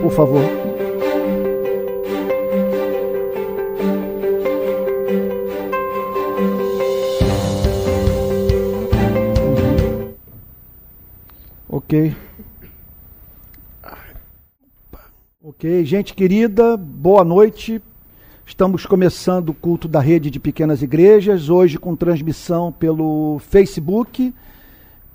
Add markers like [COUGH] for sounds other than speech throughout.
por favor. Ok. Ok, gente querida, boa noite. Estamos começando o culto da rede de pequenas igrejas, hoje com transmissão pelo Facebook,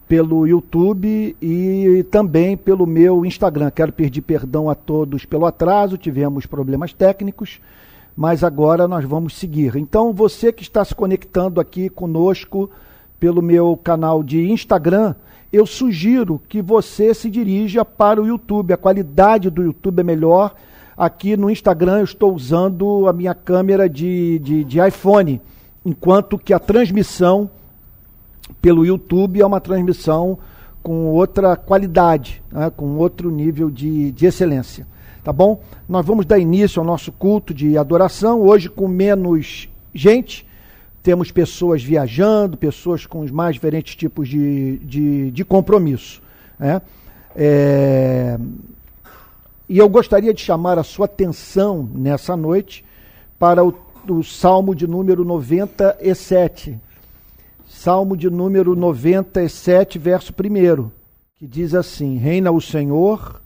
pelo YouTube e também pelo meu Instagram. Quero pedir perdão a todos pelo atraso, tivemos problemas técnicos, mas agora nós vamos seguir. Então, você que está se conectando aqui conosco pelo meu canal de Instagram, eu sugiro que você se dirija para o YouTube. A qualidade do YouTube é melhor Aqui no Instagram eu estou usando a minha câmera de, de, de iPhone, enquanto que a transmissão pelo YouTube é uma transmissão com outra qualidade, né, com outro nível de, de excelência. Tá bom? Nós vamos dar início ao nosso culto de adoração, hoje com menos gente. Temos pessoas viajando, pessoas com os mais diferentes tipos de, de, de compromisso. Né? É, e eu gostaria de chamar a sua atenção nessa noite para o, o Salmo de número 97. Salmo de número 97, verso 1, que diz assim: Reina o Senhor,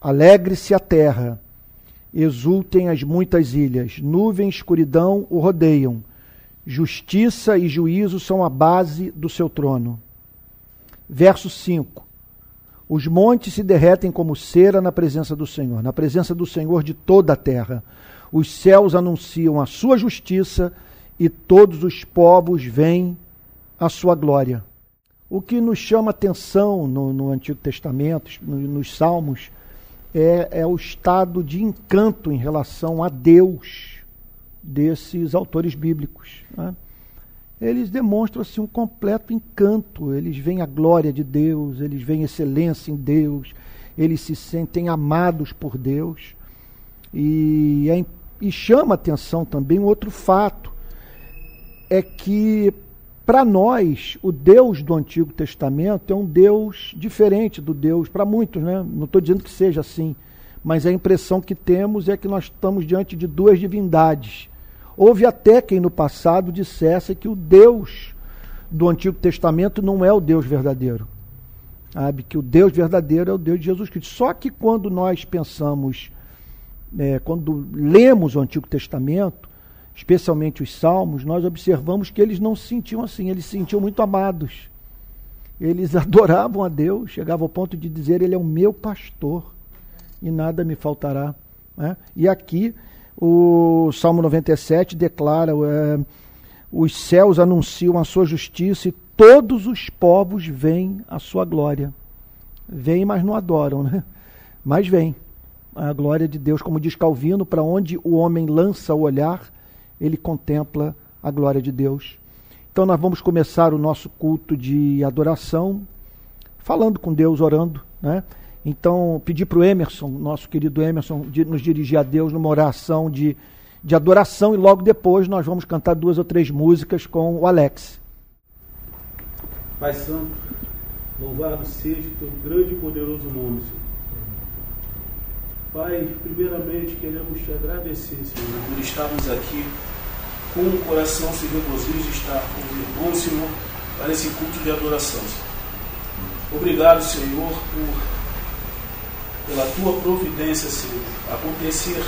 alegre-se a terra, exultem as muitas ilhas, nuvem e escuridão o rodeiam, justiça e juízo são a base do seu trono. Verso 5: os montes se derretem como cera na presença do Senhor, na presença do Senhor de toda a terra. Os céus anunciam a sua justiça e todos os povos veem a sua glória. O que nos chama atenção no, no Antigo Testamento, no, nos Salmos, é, é o estado de encanto em relação a Deus desses autores bíblicos. Né? eles demonstram assim, um completo encanto. Eles veem a glória de Deus, eles veem excelência em Deus, eles se sentem amados por Deus. E, é, e chama atenção também outro fato: é que, para nós, o Deus do Antigo Testamento é um Deus diferente do Deus, para muitos, né? não estou dizendo que seja assim, mas a impressão que temos é que nós estamos diante de duas divindades Houve até quem no passado dissesse que o Deus do Antigo Testamento não é o Deus verdadeiro. Sabe? Que o Deus verdadeiro é o Deus de Jesus Cristo. Só que quando nós pensamos, é, quando lemos o Antigo Testamento, especialmente os Salmos, nós observamos que eles não se sentiam assim, eles se sentiam muito amados. Eles [LAUGHS] adoravam a Deus, chegavam ao ponto de dizer: Ele é o meu pastor e nada me faltará. Né? E aqui o Salmo 97 declara: é, os céus anunciam a sua justiça e todos os povos veem a sua glória. Vêm, mas não adoram, né? Mas vêm. A glória de Deus, como diz Calvino, para onde o homem lança o olhar, ele contempla a glória de Deus. Então nós vamos começar o nosso culto de adoração, falando com Deus, orando, né? Então, pedir para o Emerson, nosso querido Emerson, de nos dirigir a Deus numa oração de, de adoração e logo depois nós vamos cantar duas ou três músicas com o Alex. Pai Santo, louvado seja o teu grande e poderoso nome, Senhor. Pai, primeiramente queremos te agradecer, Senhor, por estarmos aqui com o coração se regozija de estar com irmãos, Senhor, para esse culto de adoração, Senhor. Obrigado, Senhor, por pela tua providência, Senhor, acontecer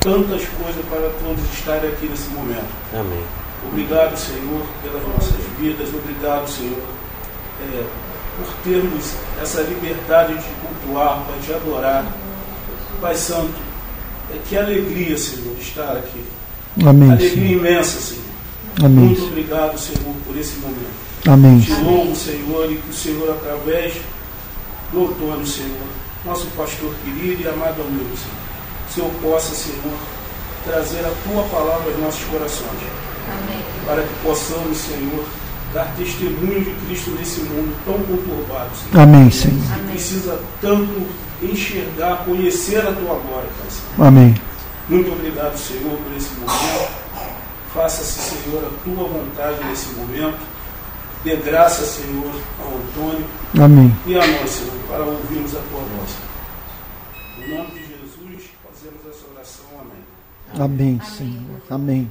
tantas coisas para todos estarem aqui nesse momento. Amém. Obrigado, Senhor, pelas nossas vidas. Obrigado, Senhor, é, por termos essa liberdade de cultuar, para te adorar. Pai Santo, é, que alegria, Senhor, estar aqui. Amém. Alegria Senhor. imensa, Senhor. Amém. Muito obrigado, Senhor, por esse momento. Amém. Te louvo, Senhor, e que o Senhor, através do outono, Senhor, nosso pastor querido e amado amigo, Senhor. O Senhor possa, Senhor, trazer a tua palavra aos nossos corações. Amém. Para que possamos, Senhor, dar testemunho de Cristo nesse mundo tão conturbado, Senhor. Amém, Senhor. Que precisa tanto enxergar, conhecer a tua glória, Pai Senhor. Amém. Muito obrigado, Senhor, por esse momento. Faça-se, Senhor, a tua vontade nesse momento. Dê graça, Senhor, ao Antônio Amém. e a nós, Senhor, para ouvirmos a tua voz. No nome de Jesus, fazemos essa oração. Amém. Amém, Senhor. Amém.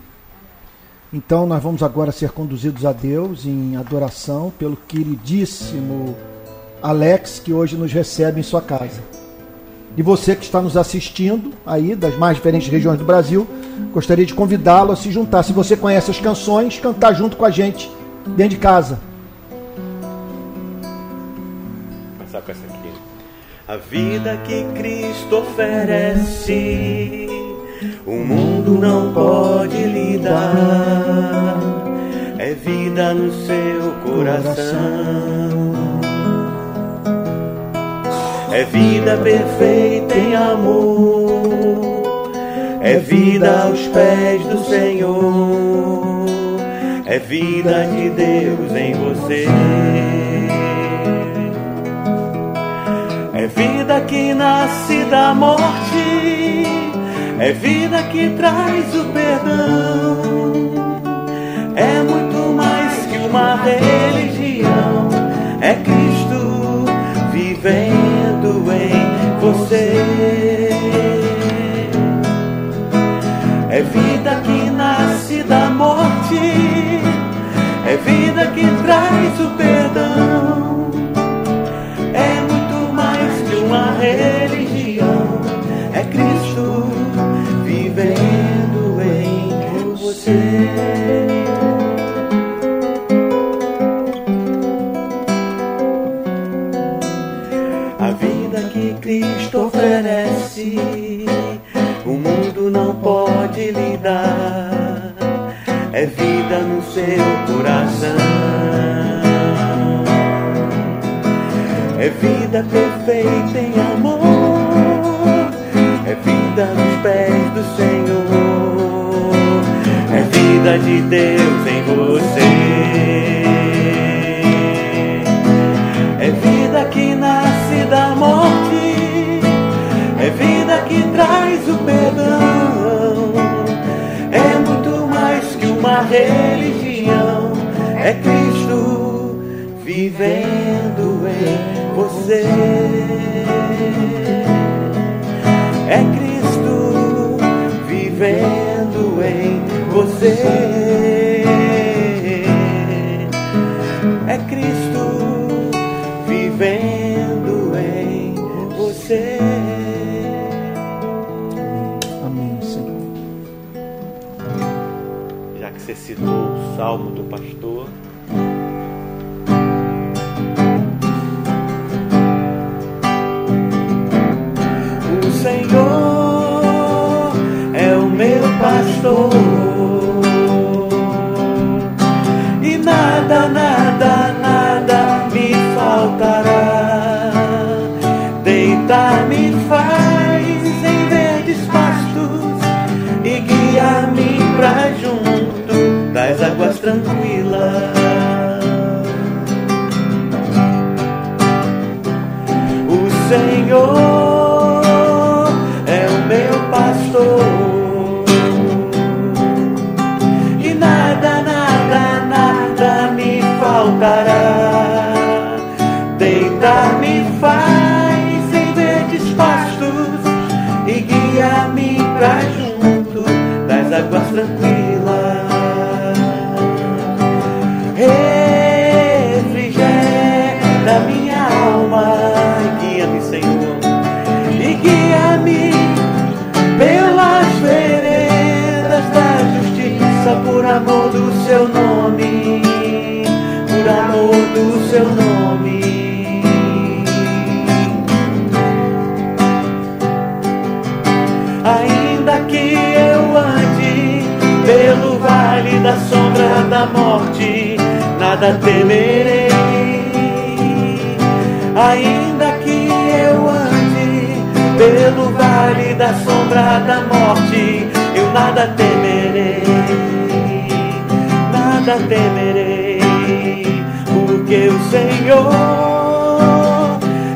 Então nós vamos agora ser conduzidos a Deus em adoração pelo queridíssimo Alex, que hoje nos recebe em sua casa. E você que está nos assistindo aí das mais diferentes regiões do Brasil, gostaria de convidá-lo a se juntar. Se você conhece as canções, cantar junto com a gente dentro de casa. Com essa aqui. A vida que Cristo oferece, o mundo não pode lhe dar. É vida no seu coração. É vida perfeita em amor. É vida aos pés do Senhor. É vida de Deus em você. É vida que nasce da morte. É vida que traz o perdão. É muito mais que uma religião. É Cristo vivendo em você. É vida que nasce da morte. É vida que traz o perdão. Vivendo em você. A vida que Cristo oferece, o mundo não pode lhe dar. É vida no seu coração. É vida perfeita em amor. É vida nos pés do Senhor. É vida de Deus em você. É vida que nasce da morte. É vida que traz o perdão. É muito mais que uma religião. É Cristo vivendo em você. É Cristo vivendo em você. É Cristo vivendo em você. Amém, Senhor. Já que você citou o salmo do pastor, e nada, nada, nada me faltará. Deitar-me faz em verdes pastos e guia-me pra junto das águas tranquilas. O Senhor amor do seu nome, por amor do seu nome. Ainda que eu ande pelo vale da sombra da morte, nada temerei. Ainda que eu ande pelo vale da sombra da morte, eu nada temerei, nada temerei, porque o Senhor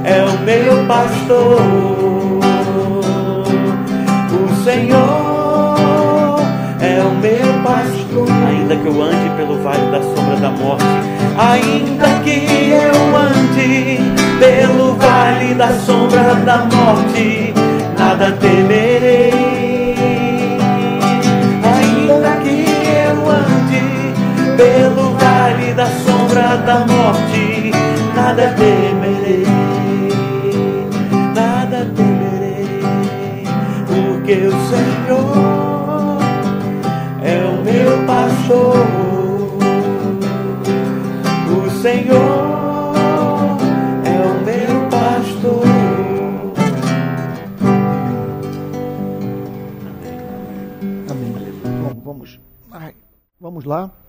é o meu pastor. O Senhor é o meu pastor. Ainda que eu ande pelo vale da sombra da morte, ainda que eu ande pelo vale da sombra da morte, nada temerei. Pelo vale da sombra da morte, nada temerei, nada temerei, porque o Senhor é o meu pastor. O Senhor é vamos lá.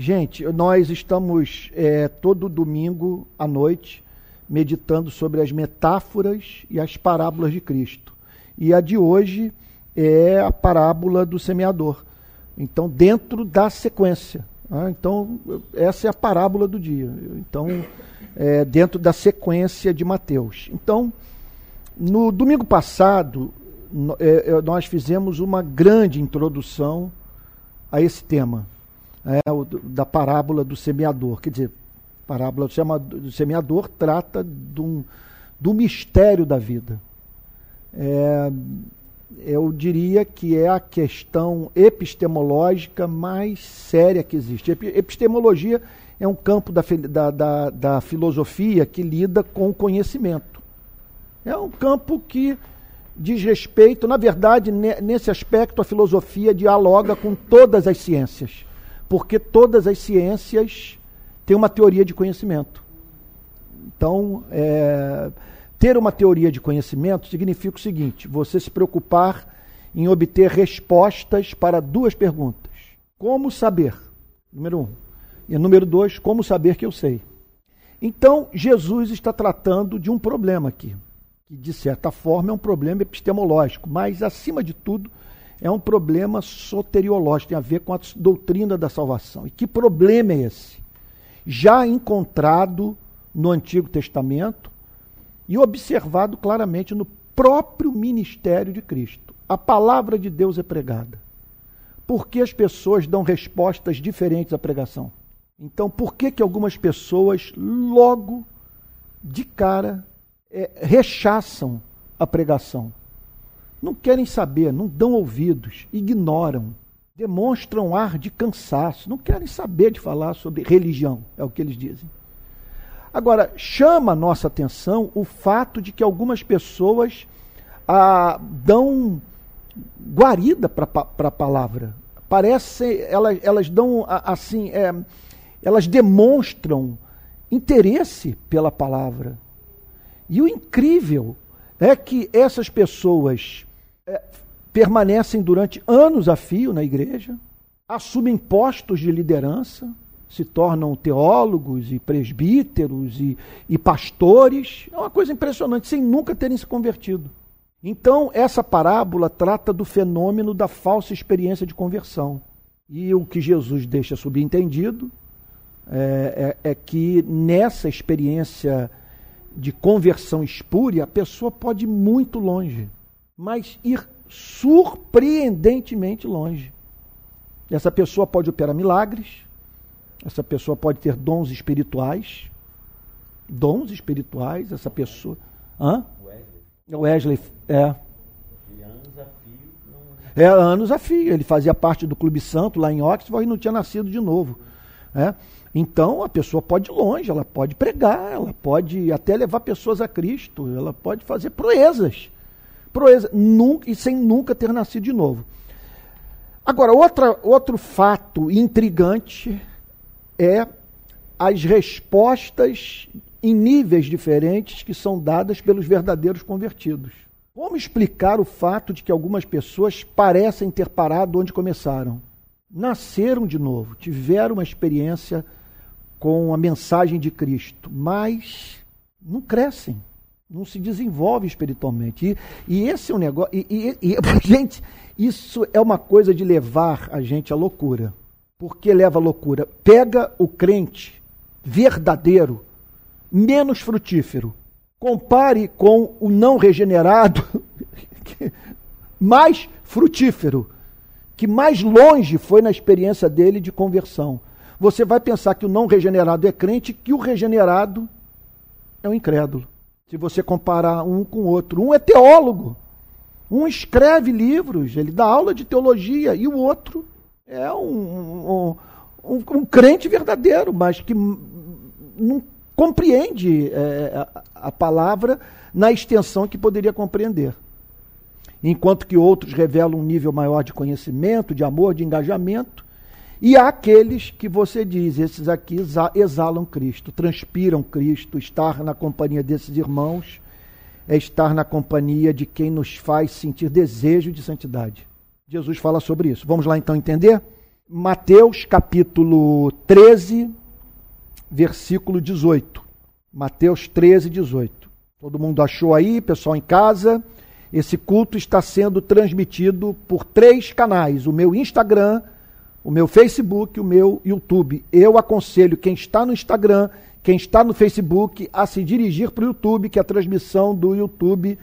Gente, nós estamos é, todo domingo à noite meditando sobre as metáforas e as parábolas de Cristo. E a de hoje é a parábola do semeador. Então, dentro da sequência. né? Então, essa é a parábola do dia. Então, é, dentro da sequência de Mateus. Então, no domingo passado, é, é, nós fizemos uma grande introdução a esse tema, é, o do- da parábola do semeador. Quer dizer, a parábola do do semeador trata um- do mistério da vida. É, eu diria que é a questão epistemológica mais séria que existe. Epi- Epistemologia é um campo da, da- da- da filosofia que lida com o conhecimento. É um campo que diz respeito, na verdade, ne- nesse aspecto, a filosofia dialoga com todas as ciências, porque todas as ciências têm uma teoria de conhecimento. Então, é, ter uma teoria de conhecimento significa o seguinte: você se preocupar em obter respostas para duas perguntas. Como saber? Número um. E número dois, como saber que eu sei? Então, Jesus está tratando de um problema aqui, que de certa forma é um problema epistemológico, mas acima de tudo é um problema soteriológico, tem a ver com a doutrina da salvação. E que problema é esse? Já encontrado no Antigo Testamento e observado claramente no próprio ministério de Cristo. A palavra de Deus é pregada. Por que as pessoas dão respostas diferentes à pregação? Então, por que, que algumas pessoas logo de cara é, rechaçam a pregação? Não querem saber, não dão ouvidos, ignoram, demonstram ar de cansaço, não querem saber de falar sobre religião, é o que eles dizem. Agora, chama a nossa atenção o fato de que algumas pessoas ah, dão guarida para a palavra. Parece, elas, elas dão assim, é, elas demonstram interesse pela palavra. E o incrível é que essas pessoas é, permanecem durante anos a fio na igreja, assumem postos de liderança, se tornam teólogos e presbíteros e, e pastores. É uma coisa impressionante, sem nunca terem se convertido. Então, essa parábola trata do fenômeno da falsa experiência de conversão. E o que Jesus deixa subentendido é, é- é que nessa experiência de conversão espúria, a pessoa pode ir muito longe, mas ir surpreendentemente longe. Essa pessoa pode operar milagres, essa pessoa pode ter dons espirituais, dons espirituais, essa pessoa. Hã? Wesley, é. É, anos a fio. Ele fazia parte do Clube Santo lá em Oxford e não tinha nascido de novo. né? Então a pessoa pode ir longe, ela pode pregar, ela pode até levar pessoas a Cristo, ela pode fazer proezas. Proeza, nunca, e sem nunca ter nascido de novo. Agora, outra, outro fato intrigante é as respostas em níveis diferentes que são dadas pelos verdadeiros convertidos. Como explicar o fato de que algumas pessoas parecem ter parado onde começaram? Nasceram de novo, tiveram uma experiência com a mensagem de Cristo, mas não crescem, não se desenvolvem espiritualmente. E, e esse é um negócio. E, e- e, [LAUGHS] gente, isso é uma coisa de levar a gente à loucura. Por que leva à loucura? Pega o crente verdadeiro, menos frutífero. Compare com o não regenerado, [LAUGHS] mais frutífero, que mais longe foi na experiência dele de conversão. Você vai pensar que o não regenerado é crente, que o regenerado é um incrédulo. Se você comparar um com o outro, um é teólogo, Um escreve livros, ele dá aula de teologia, e o outro é um, um, um, um crente verdadeiro, mas que não compreende é, a, a palavra na extensão que poderia compreender. Enquanto que outros revelam um nível maior de conhecimento, de amor, de engajamento, e há aqueles que você diz, esses aqui exalam Cristo, transpiram Cristo, estar na companhia desses irmãos é estar na companhia de quem nos faz sentir desejo de santidade. Jesus fala sobre isso. Vamos lá então entender? Mateus capítulo 13, versículo 18. Mateus 13, 18. Todo mundo achou aí, pessoal em casa? Esse culto está sendo transmitido por três canais: o meu Instagram, o meu Facebook, o meu YouTube. Eu aconselho quem está no Instagram quem está no Facebook a se dirigir para o YouTube, que a transmissão do YouTube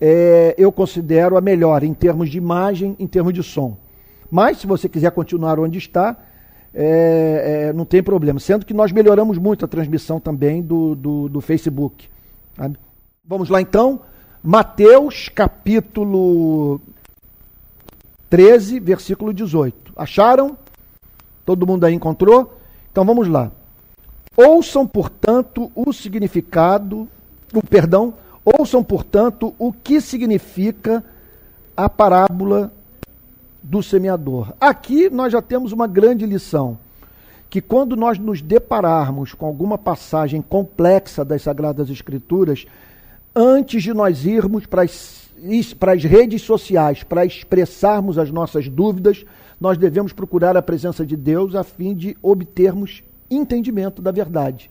é, eu considero a melhor em termos de imagem, em termos de som. Mas se você quiser continuar onde está, é, é, não tem problema. Sendo que nós melhoramos muito a transmissão também do, do, do Facebook. Vamos lá então. Mateus capítulo 13, versículo 18. Acharam? Todo mundo aí encontrou? Então vamos lá. Ouçam, portanto, o significado, o perdão, ouçam, portanto, o que significa a parábola do semeador. Aqui nós já temos uma grande lição, que quando nós nos depararmos com alguma passagem complexa das Sagradas Escrituras, antes de nós irmos para as, para as redes sociais para expressarmos as nossas dúvidas, nós devemos procurar a presença de Deus a fim de obtermos entendimento da verdade.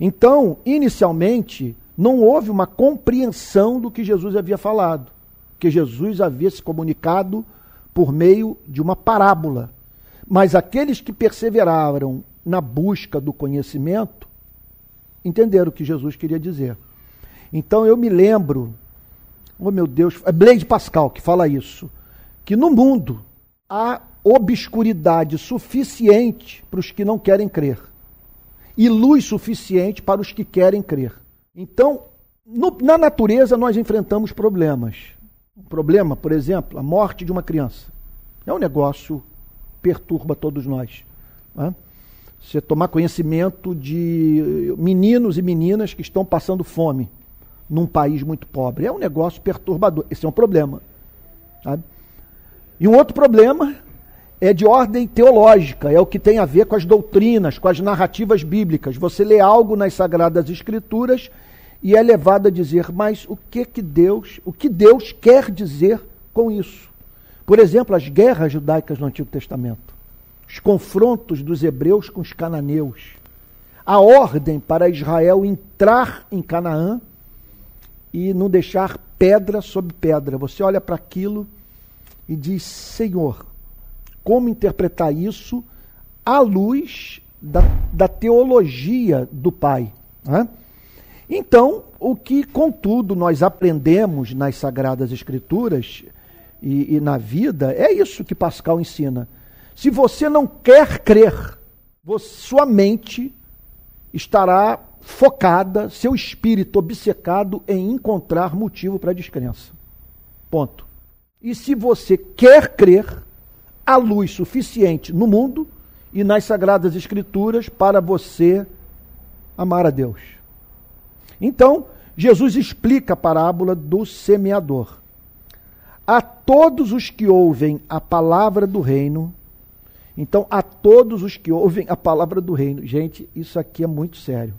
Então, inicialmente, não houve uma compreensão do que Jesus havia falado, que Jesus havia se comunicado por meio de uma parábola. Mas aqueles que perseveraram na busca do conhecimento entenderam o que Jesus queria dizer. Então eu me lembro, oh meu Deus, é Blaise Pascal que fala isso, que no mundo há obscuridade suficiente para os que não querem crer e luz suficiente para os que querem crer. Então, no, na natureza nós enfrentamos problemas. Um problema, por exemplo, a morte de uma criança. É um negócio que perturba todos nós. Né? Você tomar conhecimento de meninos e meninas que estão passando fome num país muito pobre. É um negócio perturbador. Esse é um problema. Sabe? E um outro problema é de ordem teológica, é o que tem a ver com as doutrinas, com as narrativas bíblicas. Você lê algo nas sagradas escrituras e é levado a dizer, mas o que que Deus, o que Deus quer dizer com isso? Por exemplo, as guerras judaicas no Antigo Testamento, os confrontos dos hebreus com os cananeus, a ordem para Israel entrar em Canaã e não deixar pedra sobre pedra. Você olha para aquilo e diz: Senhor, como interpretar isso à luz da, da teologia do Pai. Né? Então, o que, contudo, nós aprendemos nas Sagradas Escrituras e, e na vida é isso que Pascal ensina. Se você não quer crer, você, sua mente estará focada, seu espírito obcecado em encontrar motivo para a descrença. Ponto. E se você quer crer, há luz suficiente no mundo e nas Sagradas Escrituras para você amar a Deus. Então, Jesus explica a parábola do semeador. A todos os que ouvem a palavra do reino, então, a todos os que ouvem a palavra do reino, gente, isso aqui é muito sério.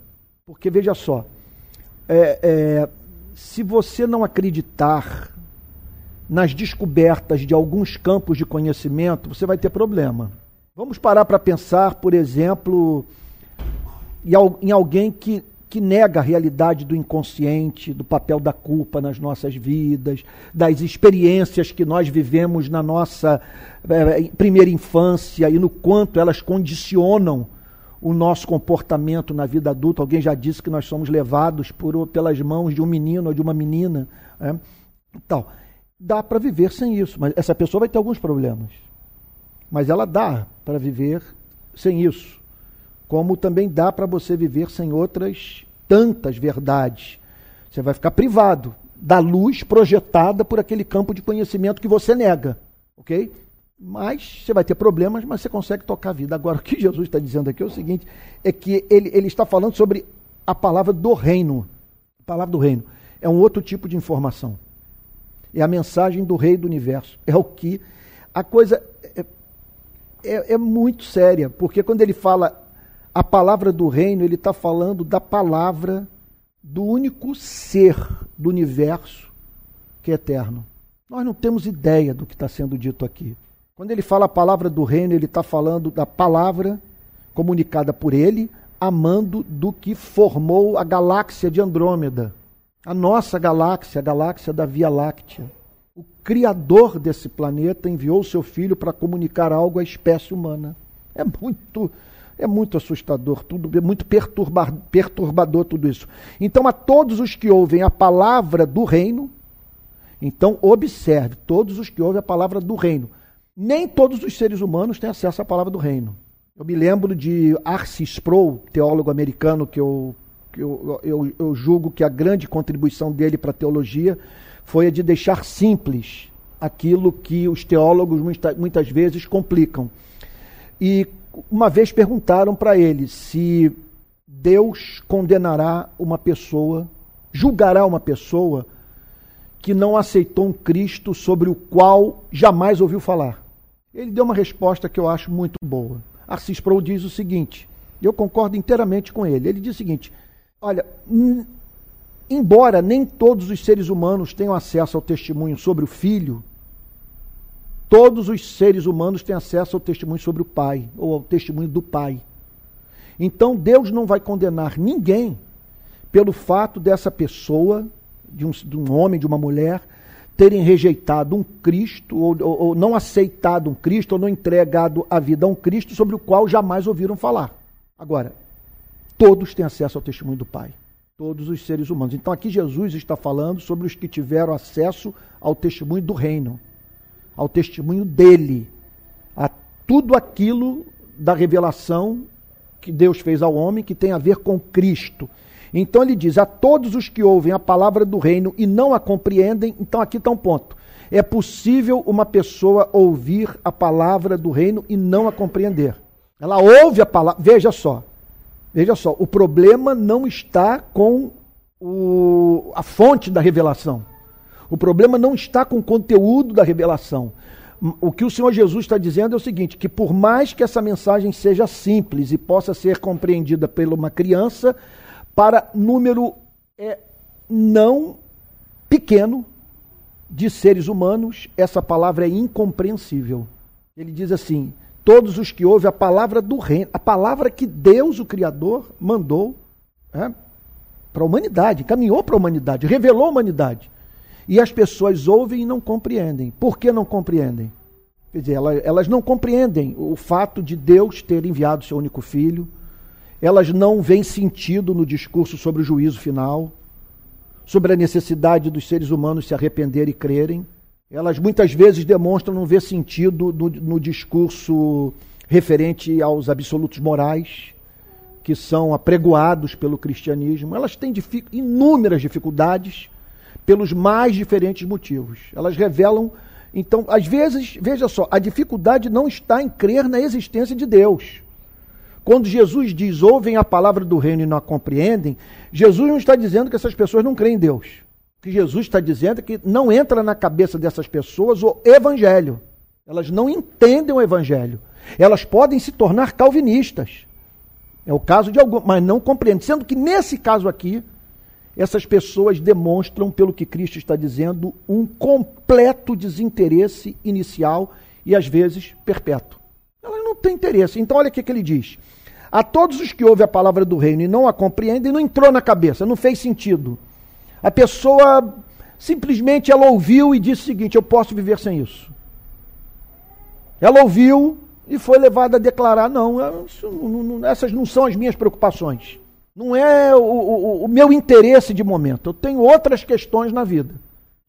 Porque veja só, é, é, se você não acreditar nas descobertas de alguns campos de conhecimento, você vai ter problema. Vamos parar para pensar, por exemplo, em alguém que, que nega a realidade do inconsciente, do papel da culpa nas nossas vidas, das experiências que nós vivemos na nossa é, primeira infância e no quanto elas condicionam o nosso comportamento na vida adulta. Alguém já disse que nós somos levados por, pelas mãos de um menino ou de uma menina. É? Então, dá para viver sem isso. Mas essa pessoa vai ter alguns problemas. Mas ela dá para viver sem isso. Como também dá para você viver sem outras tantas verdades. Você vai ficar privado da luz projetada por aquele campo de conhecimento que você nega, ok? Mas você vai ter problemas, mas você consegue tocar a vida. Agora, o que Jesus está dizendo aqui é o seguinte: é que ele, ele está falando sobre a palavra do reino. A palavra do reino é um outro tipo de informação. É a mensagem do rei do universo. É o que. A coisa é, é, é muito séria, porque quando ele fala a palavra do reino, ele está falando da palavra do único ser do universo que é eterno. Nós não temos ideia do que está sendo dito aqui. Quando ele fala a palavra do reino, ele está falando da palavra comunicada por ele, amando do que formou a galáxia de Andrômeda. A nossa galáxia, a galáxia da Via Láctea. O criador desse planeta enviou seu filho para comunicar algo à espécie humana. É muito é muito assustador, tudo é muito perturba, perturbador tudo isso. Então, a todos os que ouvem a palavra do reino, então observe, todos os que ouvem a palavra do reino, nem todos os seres humanos têm acesso à palavra do reino. Eu me lembro de Arce Sproul, teólogo americano, que eu, eu, eu, eu julgo que a grande contribuição dele para a teologia foi a de deixar simples aquilo que os teólogos muita, muitas vezes complicam. E uma vez perguntaram para ele se Deus condenará uma pessoa, julgará uma pessoa que não aceitou um Cristo sobre o qual jamais ouviu falar. Ele deu uma resposta que eu acho muito boa. Assis Sproul diz o seguinte, eu concordo inteiramente com ele. Ele diz o seguinte: olha, embora nem todos os seres humanos tenham acesso ao testemunho sobre o filho, todos os seres humanos têm acesso ao testemunho sobre o pai, ou ao testemunho do pai. Então Deus não vai condenar ninguém pelo fato dessa pessoa, de um, de um homem, de uma mulher, terem rejeitado um Cristo, ou, ou, ou, não aceitado um Cristo, ou não entregado a vida a um Cristo sobre o qual jamais ouviram falar. Agora, todos têm acesso ao testemunho do Pai. Todos os seres humanos. Então aqui Jesus está falando sobre os que tiveram acesso ao testemunho do reino, ao testemunho dele, a tudo aquilo da revelação que Deus fez ao homem que tem a ver com Cristo. Então ele diz: a todos os que ouvem a palavra do reino e não a compreendem, então aqui está um ponto. É possível uma pessoa ouvir a palavra do reino e não a compreender. Ela ouve a palavra. Veja só. Veja só. O problema não está com o, a fonte da revelação. O problema não está com o conteúdo da revelação. O que o Senhor Jesus está dizendo é o seguinte: que por mais que essa mensagem seja simples e possa ser compreendida por uma criança, para número é, não pequeno de seres humanos, essa palavra é incompreensível. Ele diz assim: todos os que ouvem a palavra do reino, a palavra que Deus, o Criador, mandou é, para a humanidade, caminhou para a humanidade, revelou a humanidade. E as pessoas ouvem e não compreendem. Por que não compreendem? Quer dizer, elas, elas não compreendem o fato de Deus ter enviado seu único filho, elas não veem sentido no discurso sobre o juízo final, sobre a necessidade dos seres humanos se arrepender e crerem. Elas muitas vezes demonstram não ver sentido no, no discurso referente aos absolutos morais que são apregoados pelo cristianismo. Elas têm dific, inúmeras dificuldades pelos mais diferentes motivos. Elas revelam. Então, às vezes, veja só, a dificuldade não está em crer na existência de Deus. Quando Jesus diz, ouvem a palavra do reino e não a compreendem, Jesus não está dizendo que essas pessoas não creem em Deus. Que Jesus está dizendo é que não entra na cabeça dessas pessoas o evangelho. Elas não entendem o evangelho. Elas podem se tornar calvinistas. É o caso de algumas, mas não compreendem. Sendo que nesse caso aqui, essas pessoas demonstram, pelo que Cristo está dizendo, um completo desinteresse inicial e às vezes perpétuo. Elas não têm interesse. Então, olha o que, que ele diz. A todos os que ouvem a palavra do reino e não a compreendem, não entrou na cabeça, não fez sentido. A pessoa simplesmente ela ouviu e disse o seguinte: eu posso viver sem isso. Ela ouviu e foi levada a declarar: não, não, não essas não são as minhas preocupações. Não é o, o, o meu interesse de momento. Eu tenho outras questões na vida.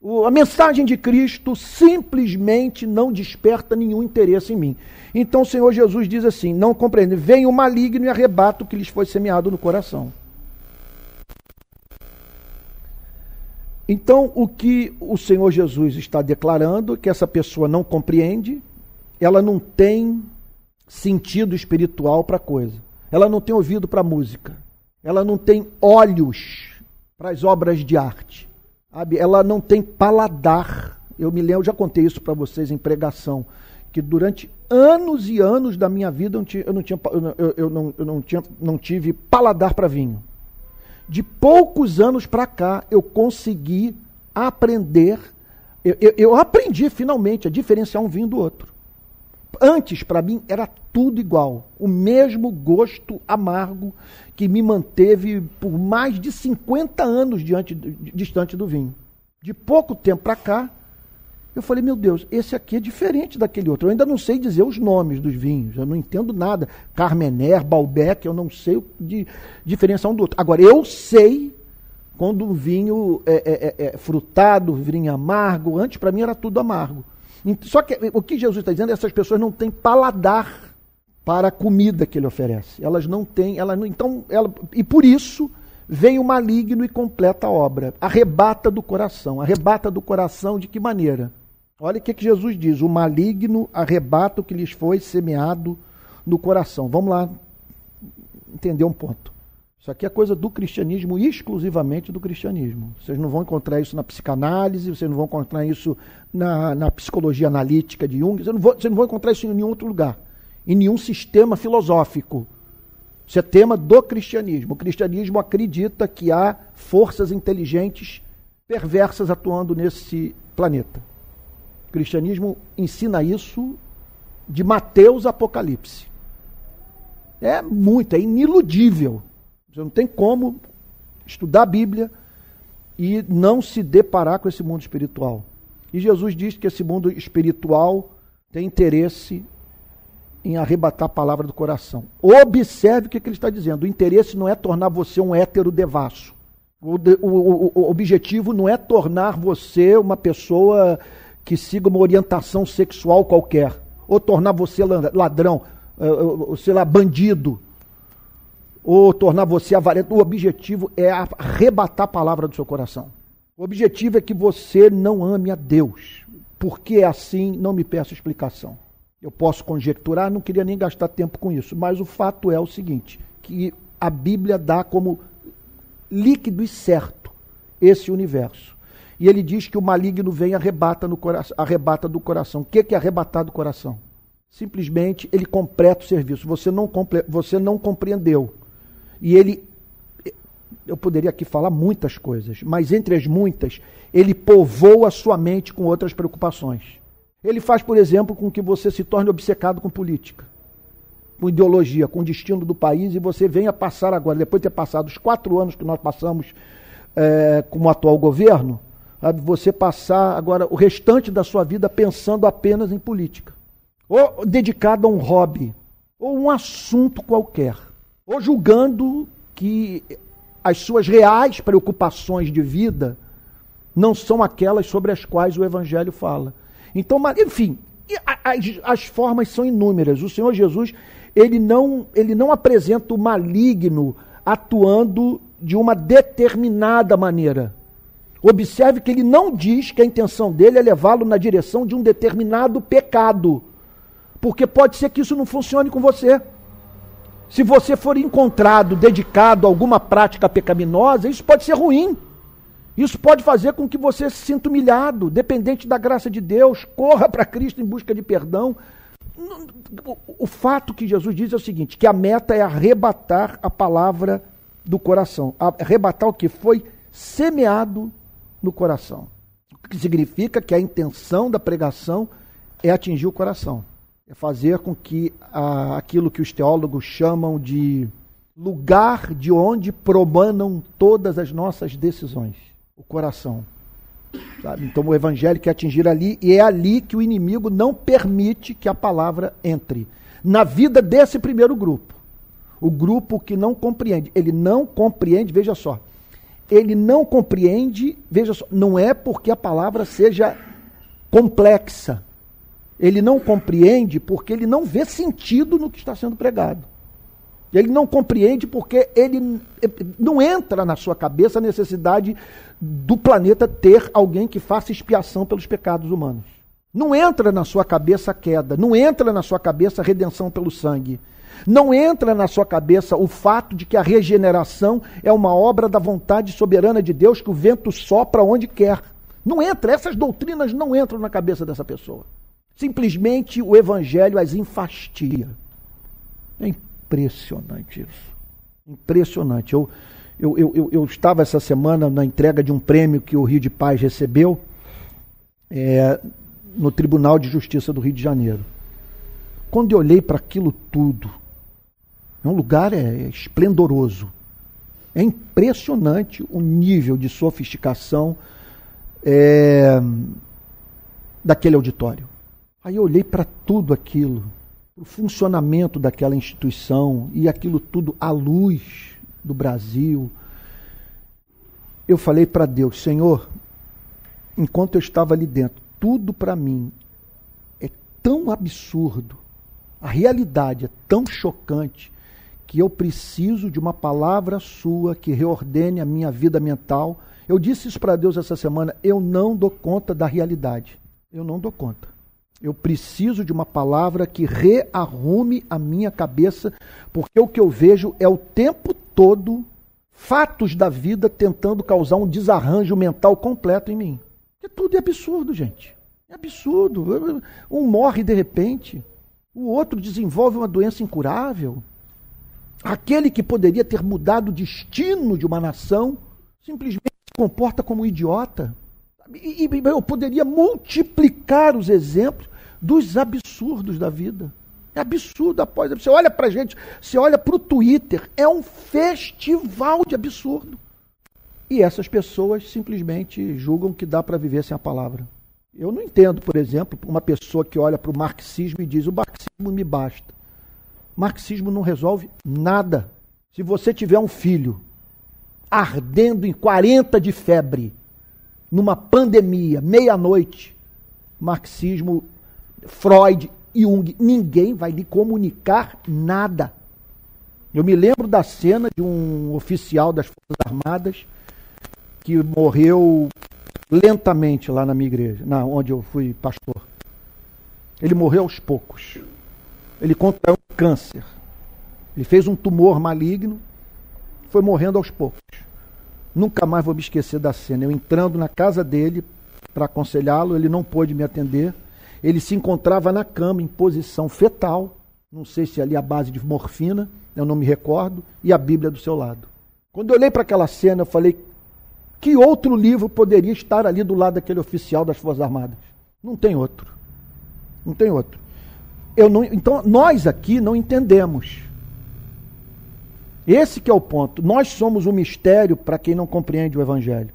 O, a mensagem de Cristo simplesmente não desperta nenhum interesse em mim. Então o Senhor Jesus diz assim: não compreende, vem o maligno e arrebata o que lhes foi semeado no coração. Então, o que o Senhor Jesus está declarando, que essa pessoa não compreende, ela não tem sentido espiritual para a coisa. Ela não tem ouvido para a música. Ela não tem olhos para as obras de arte. Sabe? Ela não tem paladar. Eu me lembro, já contei isso para vocês em pregação, que durante anos e anos da minha vida eu não, tinha, eu, eu não, eu não, tinha, não tive paladar para vinho de poucos anos para cá, eu consegui aprender, eu, eu, eu, aprendi finalmente a diferenciar um vinho do outro. Antes, para mim, era tudo igual. O mesmo gosto amargo que me manteve por mais de 50 anos diante, distante do vinho. De pouco tempo para cá, eu falei, meu Deus, esse aqui é diferente daquele outro. Eu ainda não sei dizer os nomes dos vinhos, eu não entendo nada. Carmener, Balbec, eu não sei de diferença um do outro. Agora, eu sei quando um vinho é, é, é, é frutado, vinho amargo. Antes, para mim, era tudo amargo. Só que o que Jesus está dizendo é que essas pessoas não têm paladar para a comida que ele oferece. Elas não têm, elas não, então, ela, e por isso vem o maligno e completa a obra. Arrebata do coração. Arrebata do coração de que maneira? Olha o que, que Jesus diz: o maligno arrebata o que lhes foi semeado no coração. Vamos lá entender um ponto. Isso aqui é coisa do cristianismo, exclusivamente do cristianismo. Vocês não vão encontrar isso na psicanálise, vocês não vão encontrar isso na, na psicologia analítica de Jung, vocês não, vão, vocês não vão encontrar isso em nenhum outro lugar, em nenhum sistema filosófico. Isso é tema do cristianismo. O cristianismo acredita que há forças inteligentes perversas atuando nesse planeta. O cristianismo ensina isso de Mateus Apocalipse. É muito, é iniludível. Você não tem como estudar a Bíblia e não se deparar com esse mundo espiritual. E Jesus diz que esse mundo espiritual tem interesse em arrebatar a palavra do coração. Observe o que, ele está dizendo. O interesse não é tornar você um hétero devasso. O, o, o, o objetivo não é tornar você uma pessoa que siga uma orientação sexual qualquer, ou tornar você ladrão, eh, eh, sei lá, bandido, ou tornar você avarento. O objetivo é arrebatar a palavra do seu coração. O objetivo é que você não ame a Deus. Por que é assim? Não me peça explicação. Eu posso conjecturar, não queria nem gastar tempo com isso, mas o fato é o seguinte: que a Bíblia dá como líquido e certo esse universo. E ele diz que o maligno vem e arrebata, no arrebata do coração. O que é arrebatar do coração? Simplesmente ele completa o serviço. Você não, você não compreendeu. E ele, eu poderia aqui falar muitas coisas, mas entre as muitas, ele povoa a sua mente com outras preocupações. Ele faz, por exemplo, com que você se torne obcecado com política, com ideologia, com o destino do país, e você venha passar agora, depois de ter passado os quatro anos que nós passamos é, com o atual governo, você passar agora o restante da sua vida pensando apenas em política, ou dedicado a um hobby, ou um assunto qualquer, ou julgando que as suas reais preocupações de vida não são aquelas sobre as quais o Evangelho fala. Então, enfim, as, as formas são inúmeras. O Senhor Jesus, ele não, ele não apresenta o maligno atuando de uma determinada maneira. Observe que ele não diz que a intenção dele é levá-lo na direção de um determinado pecado. Porque pode ser que isso não funcione com você. Se você for encontrado dedicado a alguma prática pecaminosa, isso pode ser ruim. Isso pode fazer com que você se sinta humilhado, dependente da graça de Deus, corra para Cristo em busca de perdão. O fato que Jesus diz é o seguinte: que a meta é arrebatar a palavra do coração. Arrebatar o que foi semeado no coração. O que significa que a intenção da pregação é atingir o coração. É fazer com que ah, aquilo que os teólogos chamam de lugar de onde promanam todas as nossas decisões o coração. Sabe? Então o evangelho quer atingir ali, e é ali que o inimigo não permite que a palavra entre. Na vida desse primeiro grupo. O grupo que não compreende. Ele não compreende, veja só, ele não compreende, veja só, não é porque a palavra seja complexa. Ele não compreende porque ele não vê sentido no que está sendo pregado. Ele não compreende porque ele não entra na sua cabeça a necessidade do planeta ter alguém que faça expiação pelos pecados humanos. Não entra na sua cabeça a queda, não entra na sua cabeça a redenção pelo sangue. Não entra na sua cabeça o fato de que a regeneração é uma obra da vontade soberana de Deus, que o vento sopra onde quer. Não entra, essas doutrinas não entram na cabeça dessa pessoa. Simplesmente o evangelho as enfastia. É impressionante isso. Impressionante. Eu, eu, eu, eu, estava essa semana na entrega de um prêmio que o Rio de Paz recebeu é, no Tribunal de Justiça do Rio de Janeiro. Quando eu olhei para aquilo tudo, é um lugar é, esplendoroso. É impressionante o nível de sofisticação é, daquele auditório. Aí eu olhei para tudo aquilo, o funcionamento daquela instituição e aquilo tudo à luz do Brasil. Eu falei para Deus, Senhor, enquanto eu estava ali dentro, tudo para mim é tão absurdo, a realidade é tão chocante, que eu preciso de uma palavra sua que reordene a minha vida mental. Eu disse isso para Deus essa semana, eu não dou conta da realidade. Eu não dou conta. Eu preciso de uma palavra que rearrume a minha cabeça, porque o que eu vejo é o tempo todo fatos da vida tentando causar um desarranjo mental completo em mim. É tudo é absurdo, gente. É absurdo. Um morre de repente, o outro desenvolve uma doença incurável. Aquele que poderia ter mudado o destino de uma nação simplesmente se comporta como um idiota. E, e eu poderia multiplicar os exemplos dos absurdos da vida. É absurdo após. Você olha para gente, você olha para o Twitter, é um festival de absurdo. E essas pessoas simplesmente julgam que dá para viver sem a palavra. Eu não entendo, por exemplo, uma pessoa que olha para o marxismo e diz: o marxismo me basta. Marxismo não resolve nada. Se você tiver um filho ardendo em 40 de febre, numa pandemia, meia-noite, marxismo, Freud, Jung, ninguém vai lhe comunicar nada. Eu me lembro da cena de um oficial das Forças Armadas que morreu lentamente lá na minha igreja, na, onde eu fui pastor. Ele morreu aos poucos. Ele contraiu câncer. Ele fez um tumor maligno, foi morrendo aos poucos. Nunca mais vou me esquecer da cena. Eu entrando na casa dele para aconselhá-lo, ele não pôde me atender. Ele se encontrava na cama em posição fetal, não sei se ali a base de morfina, eu não me recordo, e a Bíblia do seu lado. Quando eu olhei para aquela cena, eu falei: que outro livro poderia estar ali do lado daquele oficial das Forças Armadas? Não tem outro. Não tem outro. Eu não, então, nós aqui não entendemos. Esse que é o ponto. Nós somos um mistério para quem não compreende o Evangelho.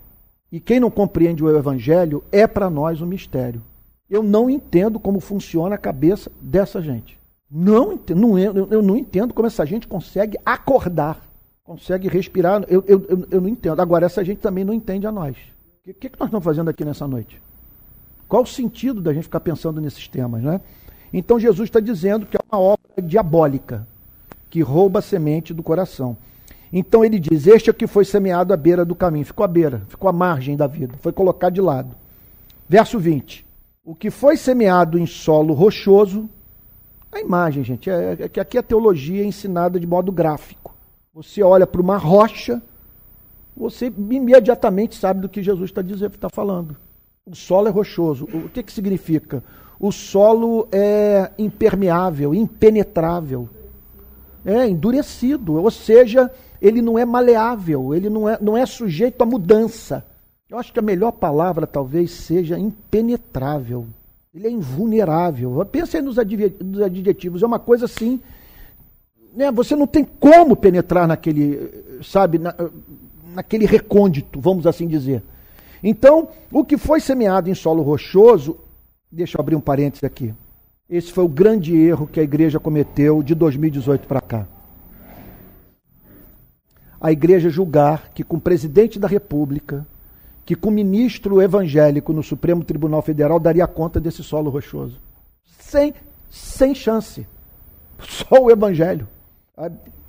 E quem não compreende o Evangelho é para nós um mistério. Eu não entendo como funciona a cabeça dessa gente. Não entendo, não, eu, não entendo como essa gente consegue acordar, consegue respirar. Eu, eu, eu, eu não entendo. Agora, essa gente também não entende a nós. O que, que nós estamos fazendo aqui nessa noite? Qual o sentido da gente ficar pensando nesses temas, né? Então Jesus está dizendo que é uma obra diabólica que rouba a semente do coração. Então ele diz: Este é o que foi semeado à beira do caminho. Ficou à beira, ficou à margem da vida, foi colocado de lado. Verso 20: O que foi semeado em solo rochoso, a imagem, gente, é, é que aqui a teologia é ensinada de modo gráfico. Você olha para uma rocha, você imediatamente sabe do que Jesus está dizendo, está falando. O solo é rochoso. O que, que significa? O solo é impermeável, impenetrável, é endurecido, ou seja, ele não é maleável, ele não é, não é sujeito a mudança. Eu acho que a melhor palavra talvez seja impenetrável. Ele é invulnerável. Pense aí nos adjetivos, é uma coisa assim. Né, você não tem como penetrar naquele, sabe, na, naquele recôndito, vamos assim dizer. Então, o que foi semeado em solo rochoso Deixa eu abrir um parênteses aqui. Esse foi o grande erro que a igreja cometeu de 2018 para cá. A igreja julgar que com o presidente da República, que com o ministro evangélico no Supremo Tribunal Federal daria conta desse solo rochoso. Sem, sem chance. Só o evangelho.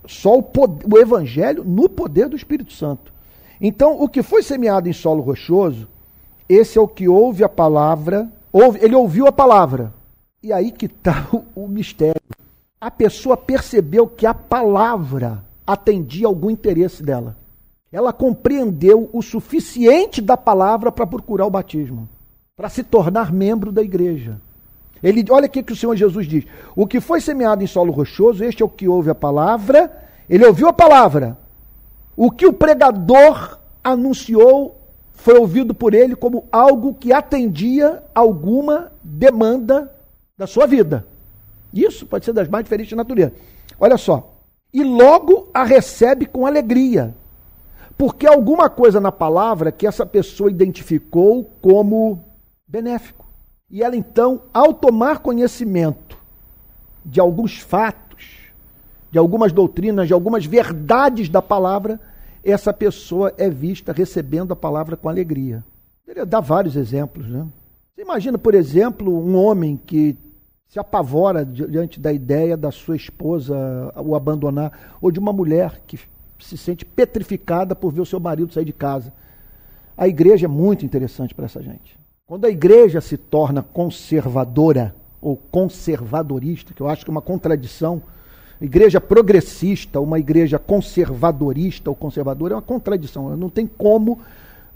Só o, poder, o evangelho no poder do Espírito Santo. Então, o que foi semeado em solo rochoso, esse é o que ouve a palavra, ele ouviu a palavra. E aí que [LAUGHS] está o, mistério. A pessoa percebeu que a palavra atendia algum interesse dela. Ela compreendeu o suficiente da palavra para procurar o batismo, para se tornar membro da igreja. Ele, olha o que o Senhor Jesus diz: O que foi semeado em solo rochoso, este é o que ouve a palavra, ele ouviu a palavra. O que o pregador anunciou foi ouvido por ele como algo que atendia alguma demanda da sua vida. Isso pode ser das mais diferentes naturezas. Olha só. E logo a recebe com alegria. Porque alguma coisa na palavra que essa pessoa identificou como benéfico. E ela então, ao tomar conhecimento de alguns fatos, de algumas doutrinas, de algumas verdades da palavra, essa pessoa é vista recebendo a palavra com alegria. Ele dá vários exemplos, né? Você imagina, por exemplo, um homem que se apavora diante da ideia da sua esposa o abandonar, ou de uma mulher que se sente petrificada por ver o seu marido sair de casa. A igreja é muito interessante para essa gente. Quando a igreja se torna conservadora ou conservadorista, que eu acho que é uma contradição, igreja progressista, uma igreja conservadorista ou conservadora é uma contradição. Não tem como.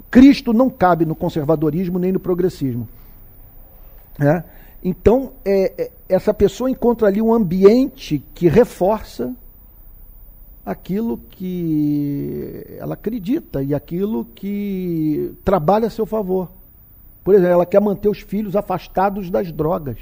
Cristo não cabe no conservadorismo nem no progressismo. É? Então, é, é, essa pessoa encontra ali um ambiente que reforça aquilo que ela acredita e aquilo que trabalha a seu favor. Por exemplo, ela quer manter os filhos afastados das drogas.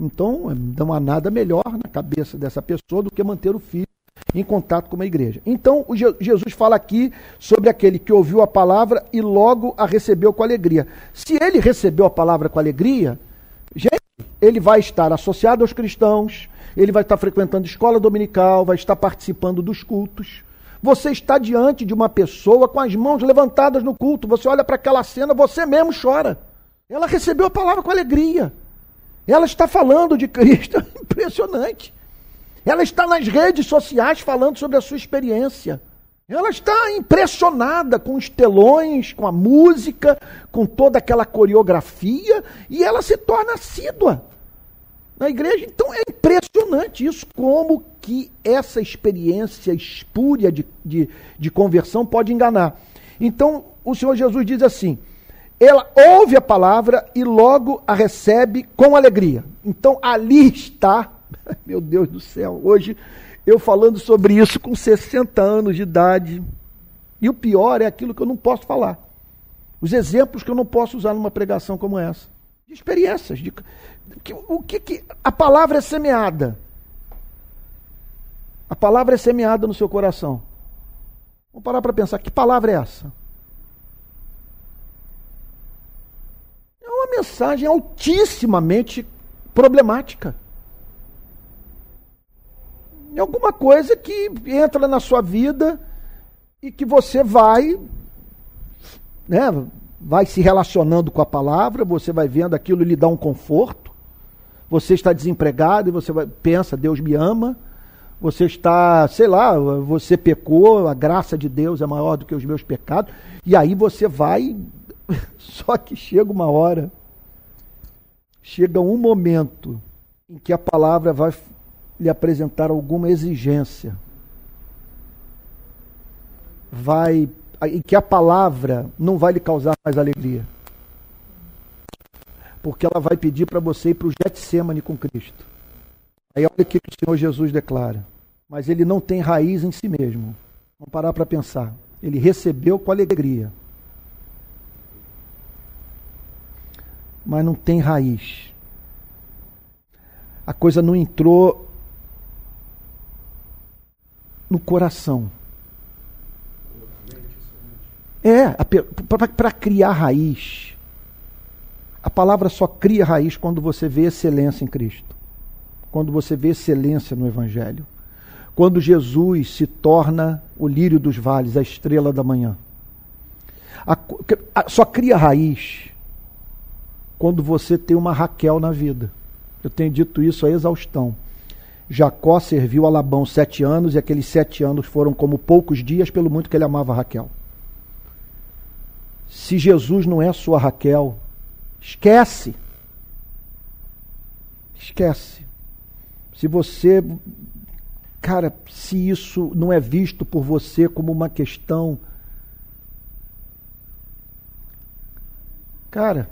Então, não há nada melhor na cabeça dessa pessoa do que manter o filho em contato com a igreja. Então, Jesus fala aqui sobre aquele que ouviu a palavra e logo a recebeu com alegria. Se ele recebeu a palavra com alegria, gente, ele vai estar associado aos cristãos, ele vai estar frequentando escola dominical, vai estar participando dos cultos. Você está diante de uma pessoa com as mãos levantadas no culto, você olha para aquela cena, você mesmo chora. Ela recebeu a palavra com alegria. Ela está falando de Cristo, [LAUGHS] impressionante. Ela está nas redes sociais falando sobre a sua experiência. Ela está impressionada com os telões, com a música, com toda aquela coreografia, e ela se torna assídua na igreja. Então é impressionante isso, como que essa experiência espúria de, de, de conversão pode enganar. Então o Senhor Jesus diz assim: ela ouve a palavra e logo a recebe com alegria. Então ali está, [LAUGHS] meu Deus do céu, hoje eu falando sobre isso com 60 anos de idade. E o pior é aquilo que eu não posso falar. Os exemplos que eu não posso usar numa pregação como essa. De experiências, de, que, o que, que a palavra é semeada? A palavra é semeada no seu coração. Vamos parar para pensar, que palavra é essa? É uma mensagem altissimamente problemática. É alguma coisa que entra na sua vida e que você vai, né, vai se relacionando com a palavra, você vai vendo aquilo lhe dá um conforto. Você está desempregado e você vai, pensa, Deus me ama. Você está, sei lá, você pecou, a graça de Deus é maior do que os meus pecados. E aí você vai, [LAUGHS] só que chega uma hora, chega um momento em que a palavra vai lhe apresentar alguma exigência. Vai, em que a palavra não vai lhe causar mais alegria porque ela vai pedir para você ir para o Getsemane com Cristo. Aí olha o que o Senhor Jesus declara. Mas ele não tem raiz em si mesmo. Vamos parar para pensar. Ele recebeu com alegria. Mas não tem raiz. A coisa não entrou no coração. É, para criar raiz a palavra só cria raiz quando você vê excelência em Cristo. Quando você vê excelência no Evangelho. Quando Jesus se torna o lírio dos vales, a estrela da manhã. A, a, só cria raiz quando você tem uma Raquel na vida. Eu tenho dito isso a exaustão. Jacó serviu a Labão sete anos e aqueles sete anos foram como poucos dias, pelo muito que ele amava Raquel. Se Jesus não é sua Raquel, esquece. Esquece. Se você. Cara, se isso não é visto por você como uma questão. Cara,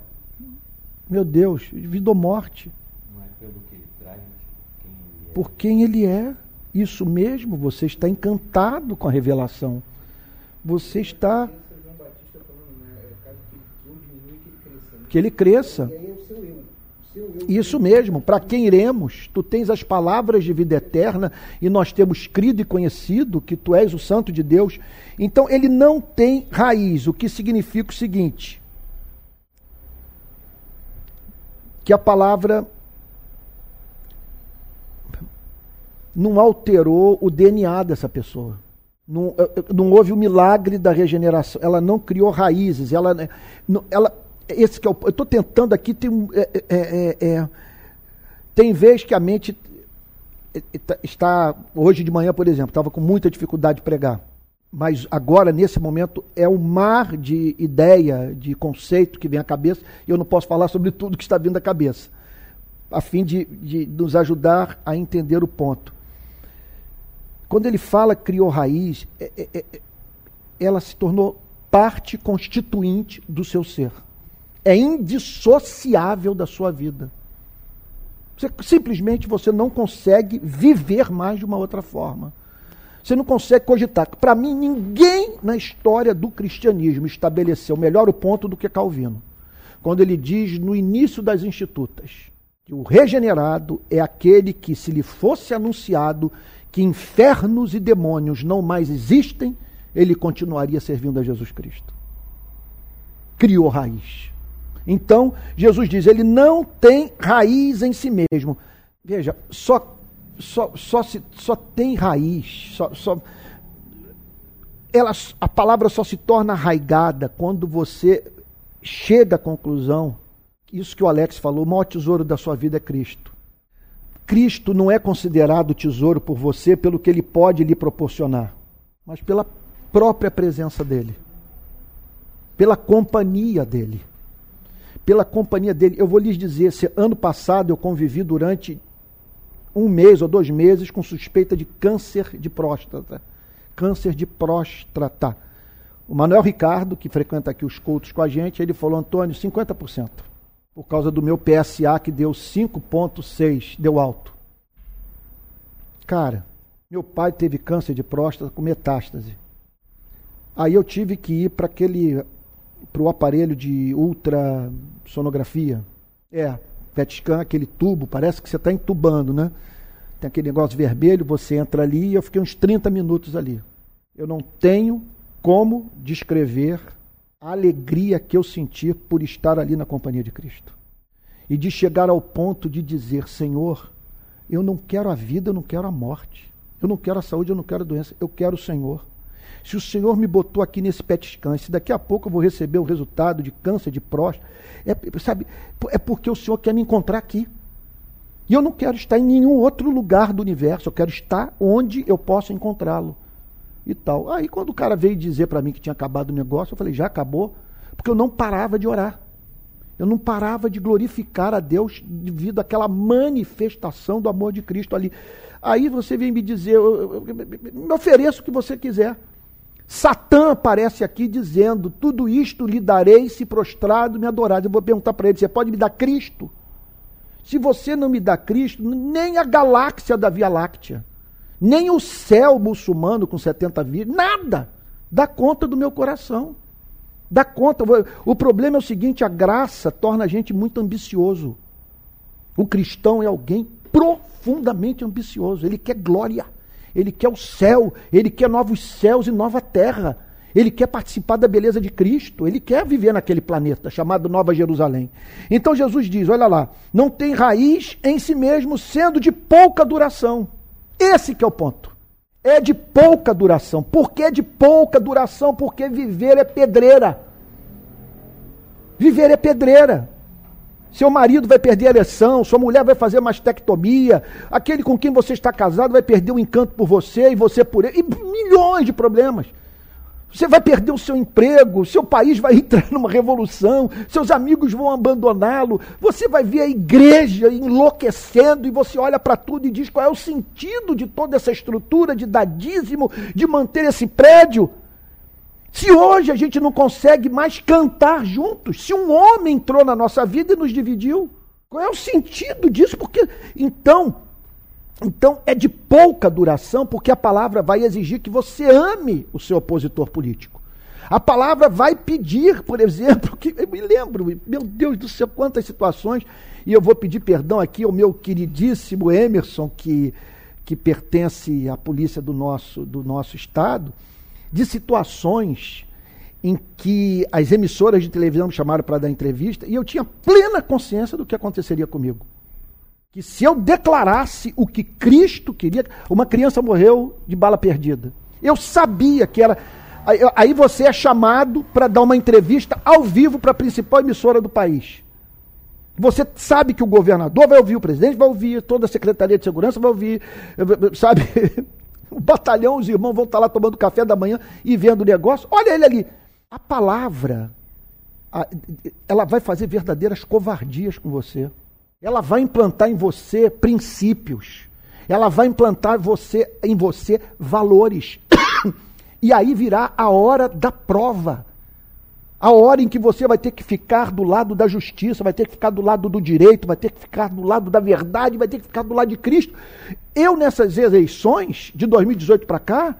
meu Deus, vida ou morte. Não é pelo que ele traz, quem ele é. Por quem ele é. Isso mesmo, você está encantado com a revelação. Você está. Que ele cresça. Isso mesmo, para quem iremos? Tu tens as palavras de vida eterna e nós temos crido e conhecido que tu és o Santo de Deus. Então ele não tem raiz, o que significa o seguinte: que a palavra não alterou o DNA dessa pessoa. Não, não houve o milagre da regeneração. Ela não criou raízes. Ela, ela, esse que é eu estou tentando aqui, tem, é, é, é, é, tem vez que a mente está, hoje de manhã, por exemplo, estava com muita dificuldade de pregar. Mas agora, nesse momento, é um mar de ideia, de conceito que vem à cabeça, e eu não posso falar sobre tudo que está vindo à cabeça, a fim de, de nos ajudar a entender o ponto. Quando ele fala criou raiz, é, é, é, ela se tornou parte constituinte do seu ser é indissociável da sua vida. Você, simplesmente você não consegue viver mais de uma outra forma. Você não consegue cogitar. Para mim, ninguém na história do cristianismo estabeleceu melhor o ponto do que Calvino. Quando ele diz no início das Institutas que o regenerado é aquele que, se lhe fosse anunciado que infernos e demônios não mais existem, ele continuaria servindo a Jesus Cristo. Criou raiz. Então, Jesus diz: ele não tem raiz em si mesmo. Veja, só, só, só, se, só tem raiz, só, só, ela, a palavra só se torna arraigada quando você chega à conclusão, isso que o Alex falou, o maior tesouro da sua vida é Cristo. Cristo não é considerado tesouro por você pelo que ele pode lhe proporcionar, mas pela própria presença dele, pela companhia dele pela companhia dele. Eu vou lhes dizer, ano passado eu convivi durante um mês ou dois meses com suspeita de câncer de próstata. Câncer de próstata. O Manuel Ricardo, que frequenta aqui os cultos com a gente, ele falou, Antônio, 50%. Por causa do meu PSA que deu 5,6, deu alto. Cara, meu pai teve câncer de próstata com metástase. Aí eu tive que ir para aquele para o aparelho de ultrassonografia. É, PET scan, aquele tubo, parece que você está entubando, né? Tem aquele negócio vermelho, você entra ali e eu fiquei uns 30 minutos ali. Eu não tenho como descrever a alegria que eu senti por estar ali na companhia de Cristo. E de chegar ao ponto de dizer: Senhor, eu não quero a vida, eu não quero a morte. Eu não quero a saúde, eu não quero a doença, eu quero o Senhor. Se o Senhor me botou aqui nesse PET scan, se daqui a pouco eu vou receber o resultado de câncer de próstata, é, sabe, é porque o Senhor quer me encontrar aqui. E eu não quero estar em nenhum outro lugar do universo, eu quero estar onde eu possa encontrá-lo. E tal. Aí quando o cara veio dizer para mim que tinha acabado o negócio, eu falei, já acabou? Porque eu não parava de orar. Eu não parava de glorificar a Deus devido àquela manifestação do amor de Cristo ali. Aí você vem me dizer, eu, eu, eu, me ofereço o que você quiser. Satã aparece aqui dizendo: Tudo isto lhe darei se prostrado me adorar. Eu vou perguntar para ele: Você pode me dar Cristo? Se você não me dá Cristo, nem a galáxia da Via Láctea, nem o céu muçulmano com 70 vidas, nada dá conta do meu coração. Dá conta. O problema é o seguinte: a graça torna a gente muito ambicioso. O cristão é alguém profundamente ambicioso, ele quer glória. Ele quer o céu, ele quer novos céus e nova terra. Ele quer participar da beleza de Cristo, ele quer viver naquele planeta chamado Nova Jerusalém. Então Jesus diz: olha lá, não tem raiz em si mesmo, sendo de pouca duração. Esse que é o ponto. É de pouca duração. Por que de pouca duração? Porque viver é pedreira. Viver é pedreira. Seu marido vai perder a ereção, sua mulher vai fazer mastectomia, aquele com quem você está casado vai perder o encanto por você e você por ele, e milhões de problemas. Você vai perder o seu emprego, seu país vai [LAUGHS] entrar numa revolução, seus amigos vão abandoná-lo, você vai ver a igreja enlouquecendo e você olha para tudo e diz qual é o sentido de toda essa estrutura de dadísimo, de manter esse prédio. Se hoje a gente não consegue mais cantar juntos, se um homem entrou na nossa vida e nos dividiu, qual é o sentido disso? Porque então, então é de pouca duração, porque a palavra vai exigir que você ame o seu opositor político. A palavra vai pedir, por exemplo, que eu me lembro, meu Deus do céu, quantas situações, e eu vou pedir perdão aqui ao meu queridíssimo Emerson, que, que pertence à polícia do nosso, do nosso estado de situações em que as emissoras de televisão me chamaram para dar entrevista e eu tinha plena consciência do que aconteceria comigo. Que se eu declarasse o que Cristo queria, uma criança morreu de bala perdida. Eu sabia que era. Aí você é chamado para dar uma entrevista ao vivo para a principal emissora do país. Você sabe que o governador vai ouvir, o presidente vai ouvir, toda a Secretaria de Segurança vai ouvir, [LAUGHS] sabe? O batalhão, os irmãos vão estar lá tomando café da manhã e vendo o negócio. Olha ele ali. A palavra, ela vai fazer verdadeiras covardias com você. Ela vai implantar em você princípios. Ela vai implantar você, em você valores. [COUGHS] e aí virá a hora da prova. A hora em que você vai ter que ficar do lado da justiça, vai ter que ficar do lado do direito, vai ter que ficar do lado da verdade, vai ter que ficar do lado de Cristo. Eu, nessas eleições de 2018 para cá,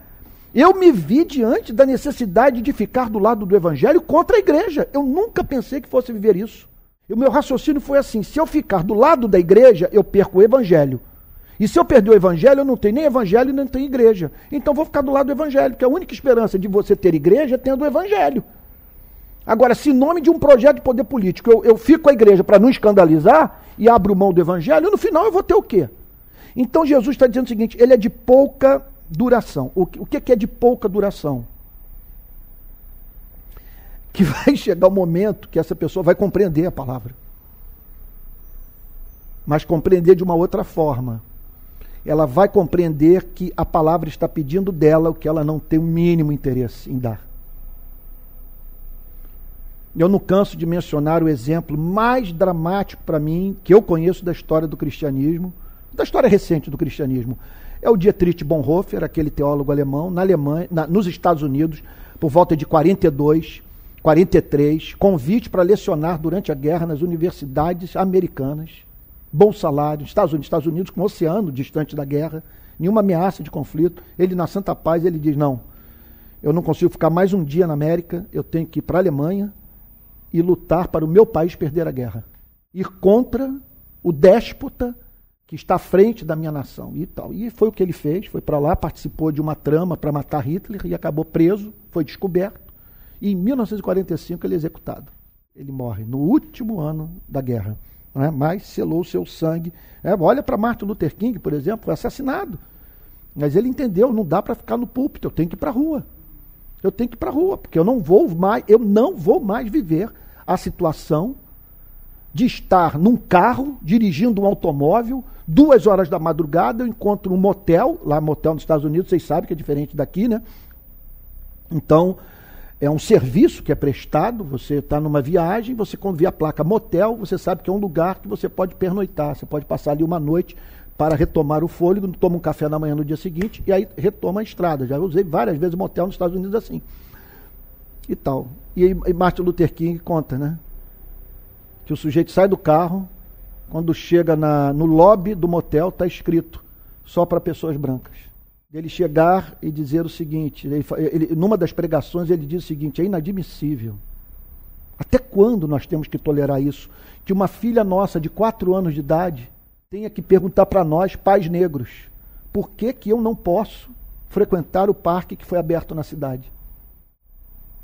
eu me vi diante da necessidade de ficar do lado do Evangelho contra a igreja. Eu nunca pensei que fosse viver isso. E o meu raciocínio foi assim: se eu ficar do lado da igreja, eu perco o Evangelho. E se eu perder o Evangelho, eu não tenho nem Evangelho nem tenho igreja. Então vou ficar do lado do Evangelho, porque a única esperança de você ter igreja é tendo o Evangelho. Agora, se em nome de um projeto de poder político eu, eu fico com a igreja para não escandalizar e abro mão do evangelho, no final eu vou ter o quê? Então Jesus está dizendo o seguinte: ele é de pouca duração. O que, o que é de pouca duração? Que [LAUGHS] vai chegar o momento que essa pessoa vai compreender a palavra. Mas compreender de uma outra forma. Ela vai compreender que a palavra está pedindo dela o que ela não tem o mínimo interesse em dar. Eu não canso de mencionar o exemplo mais dramático para mim que eu conheço da história do cristianismo, da história recente do cristianismo. É o Dietrich Bonhoeffer, aquele teólogo alemão, na Alemanha, na, nos Estados Unidos, por volta de 42, 43, convite para lecionar durante a guerra nas universidades americanas, bom salário, Estados Unidos, Estados Unidos com um oceano distante da guerra, nenhuma ameaça de conflito. Ele na Santa Paz ele diz não, eu não consigo ficar mais um dia na América, eu tenho que ir para a Alemanha, e lutar para o meu país perder a guerra. Ir contra o déspota que está à frente da minha nação e tal. E foi o que ele fez, foi para lá, participou de uma trama para matar Hitler e acabou preso, foi descoberto. E em 1945 ele é executado. Ele morre no último ano da guerra. Né? Mas selou seu sangue. É, olha para Martin Luther King, por exemplo, foi assassinado. Mas ele entendeu, não dá para ficar no púlpito, eu tenho que ir para a rua. Eu tenho que ir para a rua, porque eu não vou mais, eu não vou mais viver a situação de estar num carro, dirigindo um automóvel, duas horas da madrugada, eu encontro um motel, lá motel nos Estados Unidos, vocês sabem que é diferente daqui, né? Então, é um serviço que é prestado, você está numa viagem, você quando vê a placa motel, você sabe que é um lugar que você pode pernoitar, você pode passar ali uma noite para retomar o fôlego, toma um café na manhã no dia seguinte e aí retoma a estrada. Já usei várias vezes motel nos Estados Unidos assim. E tal. E e Martin Luther King conta, né? Que o sujeito sai do carro, quando chega na, no lobby do motel, está escrito só para pessoas brancas. Ele chegar e dizer o seguinte, ele, ele, numa das pregações ele diz o seguinte, é inadmissível. Até quando nós temos que tolerar isso? Que uma filha nossa de quatro anos de idade tenha que perguntar para nós, pais negros, por que, que eu não posso frequentar o parque que foi aberto na cidade?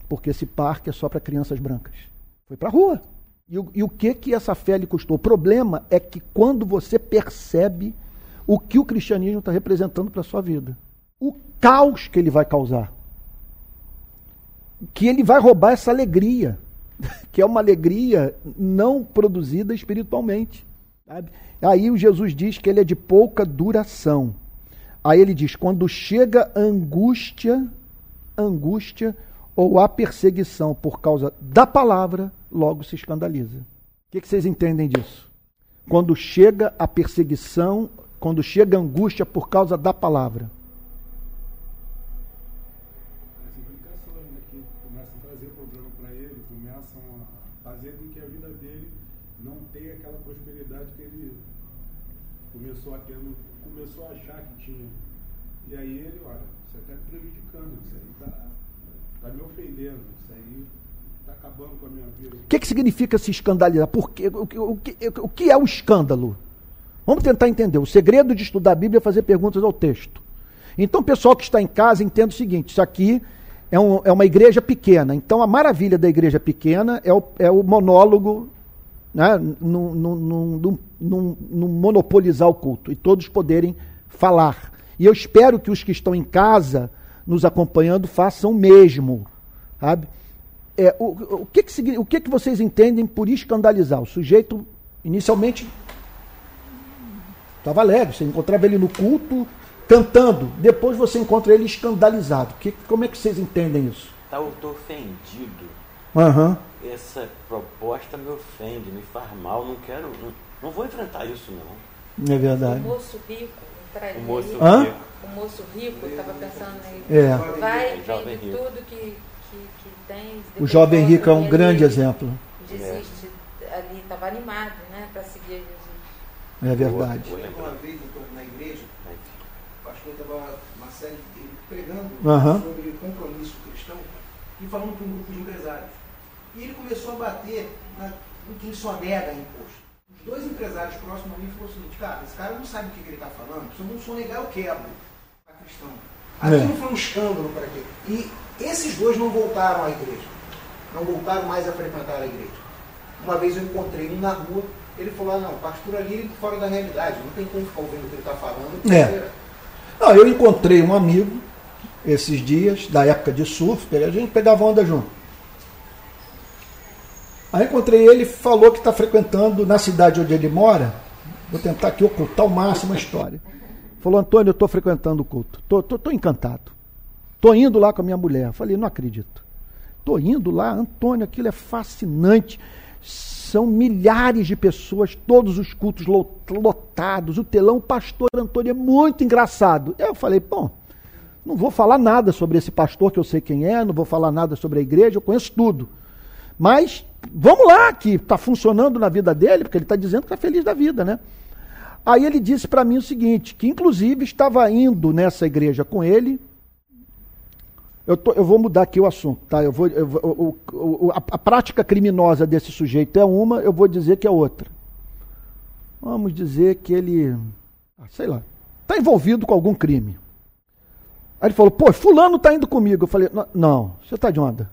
Porque esse parque é só para crianças brancas. Foi para a rua. E o, e o que, que essa fé lhe custou? O problema é que quando você percebe o que o cristianismo está representando para a sua vida, o caos que ele vai causar, que ele vai roubar essa alegria, [LAUGHS] que é uma alegria não produzida espiritualmente. Sabe? Aí o Jesus diz que ele é de pouca duração. Aí ele diz: quando chega angústia, angústia ou a perseguição por causa da palavra, logo se escandaliza. O que, que vocês entendem disso? Quando chega a perseguição, quando chega a angústia por causa da palavra. As implicações né, que começam a trazer problema para ele, começam a fazer com que a vida dele não tenha aquela prosperidade que ele começou a achar que tinha. E aí ele, olha, você está prejudicando, isso aí está tá me ofendendo, isso aí está acabando com a minha vida. O que, que significa se escandalizar? Por quê? O, que, o, que, o que é o escândalo? Vamos tentar entender. O segredo de estudar a Bíblia é fazer perguntas ao texto. Então, o pessoal que está em casa entenda o seguinte: isso aqui é, um, é uma igreja pequena. Então, a maravilha da igreja pequena é o, é o monólogo, né, não monopolizar o culto e todos poderem falar. E eu espero que os que estão em casa nos acompanhando façam o mesmo. Sabe? É, o, o, que, que, o que, que vocês entendem por escandalizar? O sujeito, inicialmente, estava alegre, você encontrava ele no culto cantando, depois você encontra ele escandalizado. Que, como é que vocês entendem isso? Tá, estou ofendido. Uhum. Essa proposta me ofende, me faz mal, não quero. Não, não vou enfrentar isso, não. É verdade. O moço rico, o moço Hã? rico. o moço rico, estava pensando nele. É. Vai, Jovem vende rico. tudo que, que, que tem. O jovem rico é um e ele grande exemplo. Desiste ali, estava animado, né, para seguir Jesus. É verdade. Vou Uma vez eu na igreja, o pastor estava uma série dele pregando Aham. sobre compromisso cristão e falando para um grupo de empresários. E ele começou a bater na, em quem só nega imposto. Os dois empresários próximos a mim falaram o seguinte, cara, esse cara não sabe o que, que ele está falando, se eu não sonegar eu quebro a cristão. Aquilo É. foi um escândalo para quê? E esses dois não voltaram à igreja. Não voltaram mais a frequentar a igreja. Uma vez eu encontrei um na rua, ele falou, ah, não, pastor ali ele fora da realidade, não tem como ficar ouvindo o que ele está falando. É. Não, eu encontrei um amigo esses dias, da época de surf, a gente pegava onda junto. Aí encontrei ele falou que está frequentando na cidade onde ele mora. Vou tentar aqui ocultar ao máximo a história. Falou, Antônio, eu estou frequentando o culto. Estou encantado. Estou indo lá com a minha mulher. Falei, não acredito. Estou indo lá, Antônio, aquilo é fascinante. São milhares de pessoas, todos os cultos lo- lotados, o telão, o pastor Antônio é muito engraçado. Eu falei, bom, não vou falar nada sobre esse pastor que eu sei quem é, não vou falar nada sobre a igreja, eu conheço tudo. Mas vamos lá, que está funcionando na vida dele, porque ele está dizendo que está feliz da vida, né? Aí ele disse para mim o seguinte, que inclusive estava indo nessa igreja com ele. Eu, tô- eu vou mudar aqui o assunto, tá? Eu vou, eu o- o- a, a prática criminosa desse sujeito é uma, eu vou dizer que é outra. Vamos dizer que ele, ah, sei lá, está envolvido com algum crime. Aí ele falou, pô, fulano está indo comigo. Eu falei, "Não, não, você está de onda?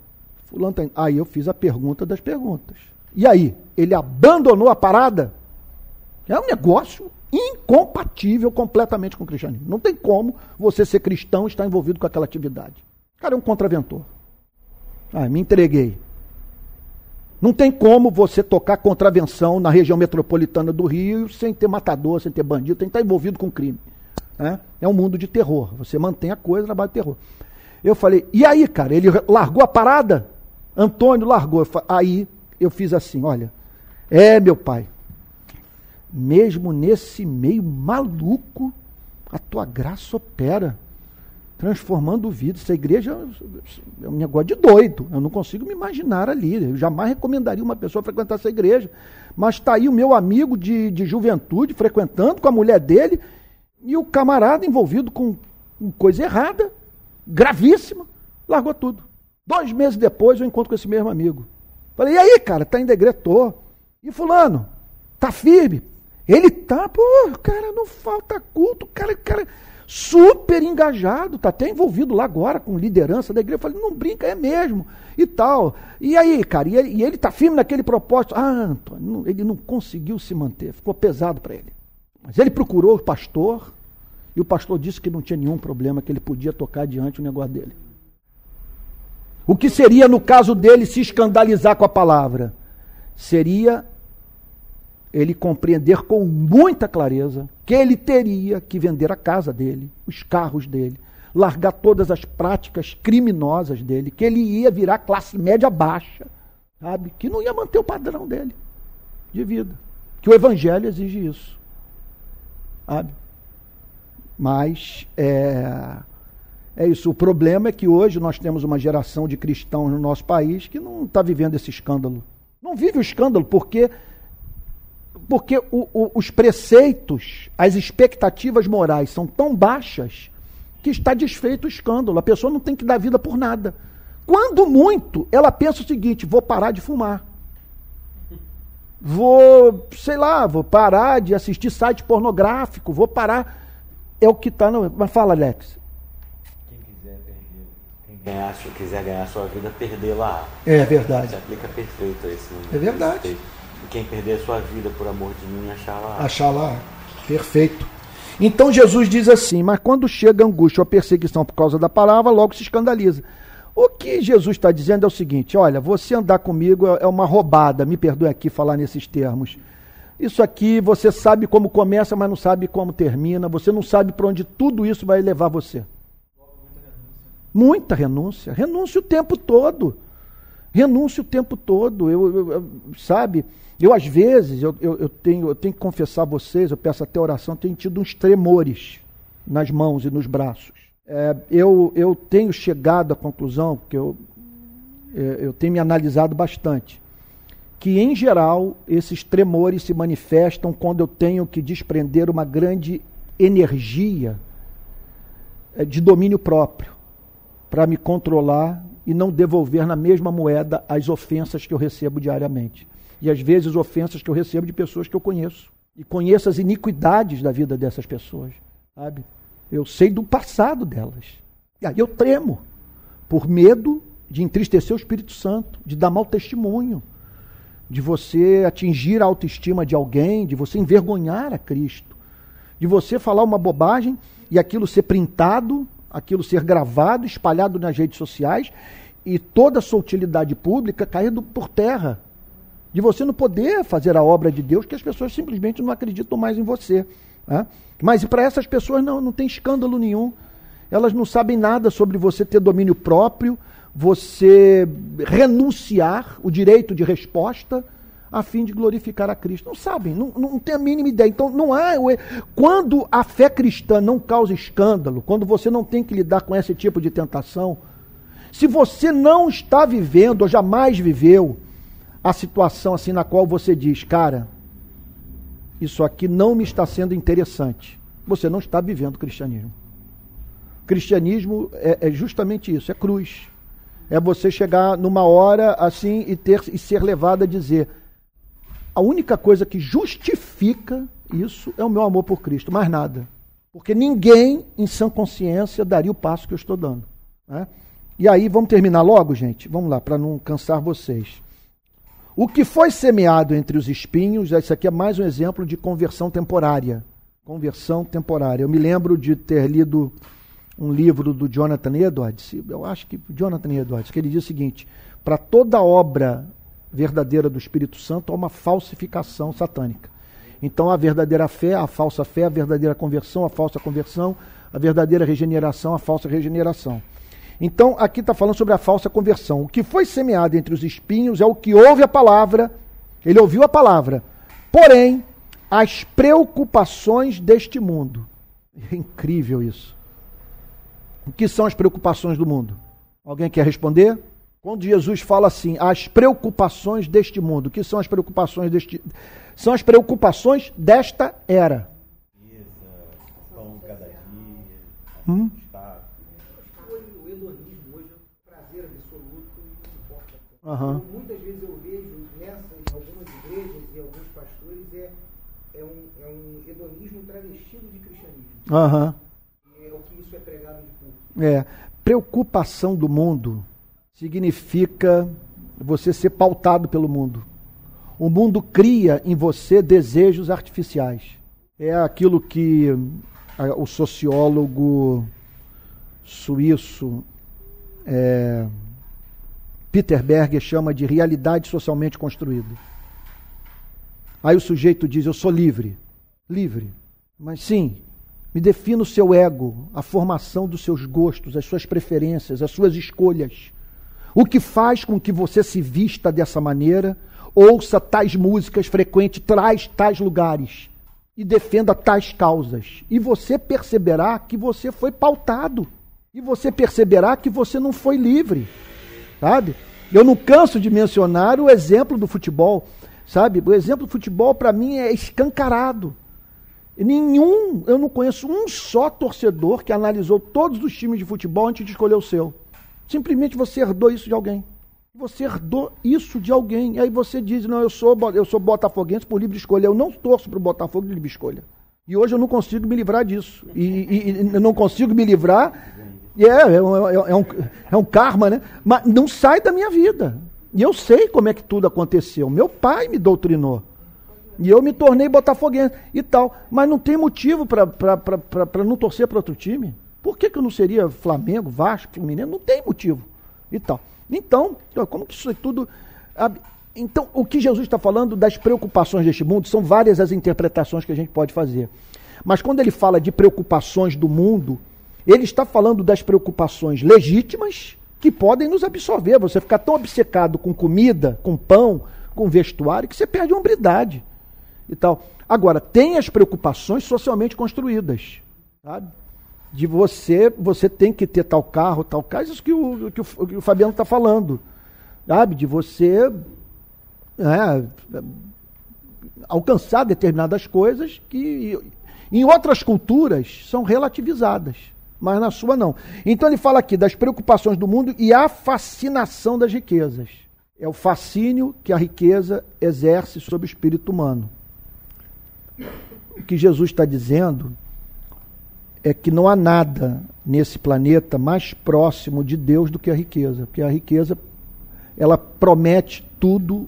Fulano tá. Aí eu fiz a pergunta das perguntas. E aí, ele abandonou a parada? É um negócio incompatível completamente com o cristianismo. Não tem como você ser cristão e estar envolvido com aquela atividade. O cara é um contraventor. Ah, me entreguei. Não tem como você tocar contravenção na região metropolitana do Rio sem ter matador, sem ter bandido, tem que estar envolvido com crime. né? É um mundo de terror. Você mantém a coisa na base de terror. Eu falei, e aí, cara? Ele largou a parada? Antônio largou. Aí eu fiz assim: olha, é, meu pai, mesmo nesse meio maluco, a tua graça opera, transformando vidas. Essa igreja é um negócio de doido. Eu não consigo me imaginar ali. Eu jamais recomendaria uma pessoa frequentar essa igreja. Mas está aí o meu amigo de, de juventude frequentando com a mulher dele e o camarada envolvido com, com coisa errada, gravíssima, largou tudo. Dois meses depois eu encontro com esse mesmo amigo. Falei, e aí, cara, tá? Tô. E fulano? Tá firme? Ele tá, pô, cara, não falta culto, cara, cara super engajado, tá até envolvido lá agora com liderança da igreja. Eu falei, não brinca, é mesmo, e tal. E aí, cara, e ele, e ele tá firme naquele propósito. Ah, Antônio, ele não conseguiu se manter, ficou pesado para ele. Mas ele procurou o pastor, e o pastor disse que não tinha nenhum problema, que ele podia tocar adiante o negócio dele. O que seria, no caso dele, se escandalizar com a palavra? Seria ele compreender com muita clareza que ele teria que vender a casa dele, os carros dele, largar todas as práticas criminosas dele, que ele ia virar classe média baixa, sabe? Que não ia manter o padrão dele de vida. Que o evangelho exige isso. Sabe? Mas é, é isso. O problema é que hoje nós temos uma geração de cristãos no nosso país que não está vivendo esse escândalo. Não vive o escândalo porque porque o, o, os preceitos, as expectativas morais são tão baixas que está desfeito o escândalo. A pessoa não tem que dar vida por nada. Quando muito, ela pensa o seguinte: vou parar de fumar. Vou, sei lá, vou parar de assistir site pornográfico, vou parar. É o que está. Mas fala, Alex. Quem quiser perder, quem ganhar, quiser ganhar a sua vida, perder lá. É verdade. Se aplica perfeito a esse É verdade. E quem perder a sua vida por amor de mim, achar lá. Achar lá. Perfeito. Então Jesus diz assim: Mas quando chega a angústia ou a perseguição por causa da palavra, logo se escandaliza. O que Jesus está dizendo é o seguinte: olha, você andar comigo é uma roubada, me perdoe aqui falar nesses termos. Isso aqui você sabe como começa, mas não sabe como termina. Você não sabe para onde tudo isso vai levar você. Muita renúncia. Renúncia o tempo todo. Renúncia o tempo todo. Eu, eu, eu sabe? Eu, às vezes, eu, eu, tenho, eu tenho que confessar a vocês, eu peço até oração, tenho tido uns tremores nas mãos e nos braços. É, eu, eu tenho chegado à conclusão, que eu, é, eu tenho me analisado bastante, que, em geral, esses tremores se manifestam quando eu tenho que desprender uma grande energia é, de domínio próprio para me controlar e não devolver na mesma moeda as ofensas que eu recebo diariamente e às vezes ofensas que eu recebo de pessoas que eu conheço. E conheço as iniquidades da vida dessas pessoas, sabe? Eu sei do passado delas. E aí eu tremo por medo de entristecer o Espírito Santo, de dar mau testemunho, de você atingir a autoestima de alguém, de você envergonhar a Cristo, de você falar uma bobagem e aquilo ser printado, aquilo ser gravado, espalhado nas redes sociais e toda a sua utilidade pública caindo por terra de você não poder fazer a obra de Deus, que as pessoas simplesmente não acreditam mais em você. Né? Mas para essas pessoas não, não tem escândalo nenhum. Elas não sabem nada sobre você ter domínio próprio, você renunciar o direito de resposta a fim de glorificar a Cristo. Não sabem, não, não tem a mínima ideia. Então, não há. Quando a fé cristã não causa escândalo, quando você não tem que lidar com esse tipo de tentação, se você não está vivendo ou jamais viveu a situação assim na qual você diz, cara, isso aqui não me está sendo interessante. Você não está vivendo o cristianismo. Cristianismo é, é, justamente isso, é cruz. É você chegar numa hora assim e ter e ser levado a dizer: a única coisa que justifica isso é o meu amor por Cristo, mais nada. Porque ninguém, em sã consciência, daria o passo que eu estou dando. Né? E aí, vamos terminar logo, gente? Vamos lá, para não cansar vocês. O que foi semeado entre os espinhos, isso aqui é mais um exemplo de conversão temporária. Conversão temporária. Eu me lembro de ter lido um livro do Jonathan Edwards, eu acho que Jonathan Edwards, que ele diz o seguinte: para toda obra verdadeira do Espírito Santo há uma falsificação satânica. Então a verdadeira fé, a falsa fé, a verdadeira conversão, a falsa conversão, a verdadeira regeneração, a falsa regeneração. Então, aqui está falando sobre a falsa conversão. O que foi semeado entre os espinhos é o que ouve a palavra, ele ouviu a palavra, porém, as preocupações deste mundo. É incrível isso. O que são as preocupações do mundo? Alguém quer responder? Quando Jesus fala assim, as preocupações deste mundo, o que são as preocupações deste são as preocupações desta era. Pão cada dia. Hum? Uhum. Muitas vezes eu vejo nessa, em algumas igrejas e alguns pastores, é, é, um, é um hedonismo travestido de cristianismo. Uhum. É o que isso é pregado de público. É. Preocupação do mundo significa você ser pautado pelo mundo. O mundo cria em você desejos artificiais. É aquilo que o sociólogo suíço é, Peter Berger chama de realidade socialmente construída. Aí o sujeito diz: Eu sou livre. Livre. Mas sim, me defina o seu ego, a formação dos seus gostos, as suas preferências, as suas escolhas. O que faz com que você se vista dessa maneira, ouça tais músicas, frequente tais, tais lugares e defenda tais causas. E você perceberá que você foi pautado. E você perceberá que você não foi livre. Sabe? Eu não canso de mencionar o exemplo do futebol. Sabe? O exemplo do futebol, para mim, é escancarado. Nenhum, eu não conheço um só torcedor que analisou todos os times de futebol antes de escolher o seu. Simplesmente você herdou isso de alguém. Você herdou isso de alguém. E aí você diz: Não, eu sou, eu sou botafoguense por livre escolha. Eu não torço para o Botafogo de livre escolha. E hoje eu não consigo me livrar disso. E, e, e não consigo me livrar. É, é, é, um, é um karma, né? Mas não sai da minha vida. E eu sei como é que tudo aconteceu. Meu pai me doutrinou. E eu me tornei botafoguense e tal. Mas não tem motivo para não torcer para outro time. Por que, que eu não seria Flamengo, Vasco, Fluminense? Não tem motivo. E tal. Então, como que isso é tudo. Então, o que Jesus está falando das preocupações deste mundo são várias as interpretações que a gente pode fazer. Mas quando ele fala de preocupações do mundo, ele está falando das preocupações legítimas que podem nos absorver. Você ficar tão obcecado com comida, com pão, com vestuário, que você perde a hombridade e tal. Agora, tem as preocupações socialmente construídas. Sabe? De você, você tem que ter tal carro, tal carro, isso que o, que o, que o Fabiano está falando, sabe? De você é, alcançar determinadas coisas que em outras culturas são relativizadas, mas na sua não. Então ele fala aqui das preocupações do mundo e a fascinação das riquezas. É o fascínio que a riqueza exerce sobre o espírito humano. O que Jesus está dizendo é que não há nada nesse planeta mais próximo de Deus do que a riqueza, porque a riqueza ela promete tudo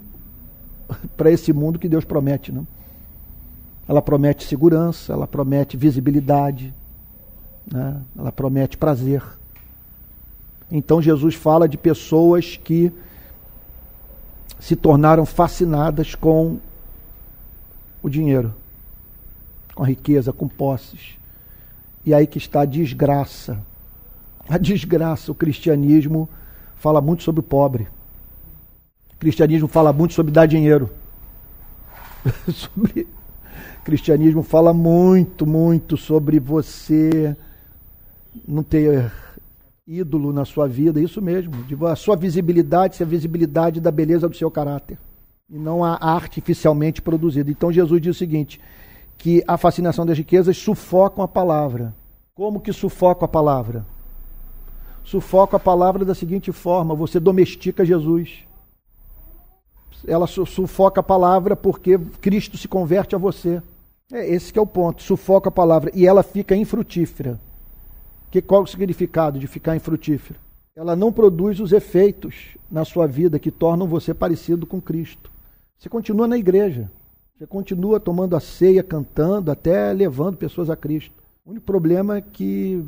[LAUGHS] para esse mundo que Deus promete, não? Ela promete segurança, ela promete visibilidade, né? ela promete prazer. Então Jesus fala de pessoas que se tornaram fascinadas com o dinheiro, com a riqueza, com posses. E aí que está a desgraça. A desgraça, o cristianismo fala muito sobre o pobre. O cristianismo fala muito sobre dar dinheiro. [LAUGHS] sobre... O cristianismo fala muito, muito sobre você não ter ídolo na sua vida, isso mesmo, a sua visibilidade ser a visibilidade da beleza do seu caráter, e não a artificialmente produzida. Então Jesus diz o seguinte: que a fascinação das riquezas sufocam a palavra. Como que sufoca a palavra? Sufoca a palavra da seguinte forma: você domestica Jesus. Ela sufoca a palavra porque Cristo se converte a você. É esse que é o ponto. Sufoca a palavra e ela fica infrutífera. Que qual o significado de ficar infrutífera? Ela não produz os efeitos na sua vida que tornam você parecido com Cristo. Você continua na igreja. Você continua tomando a ceia, cantando, até levando pessoas a Cristo. O único problema é que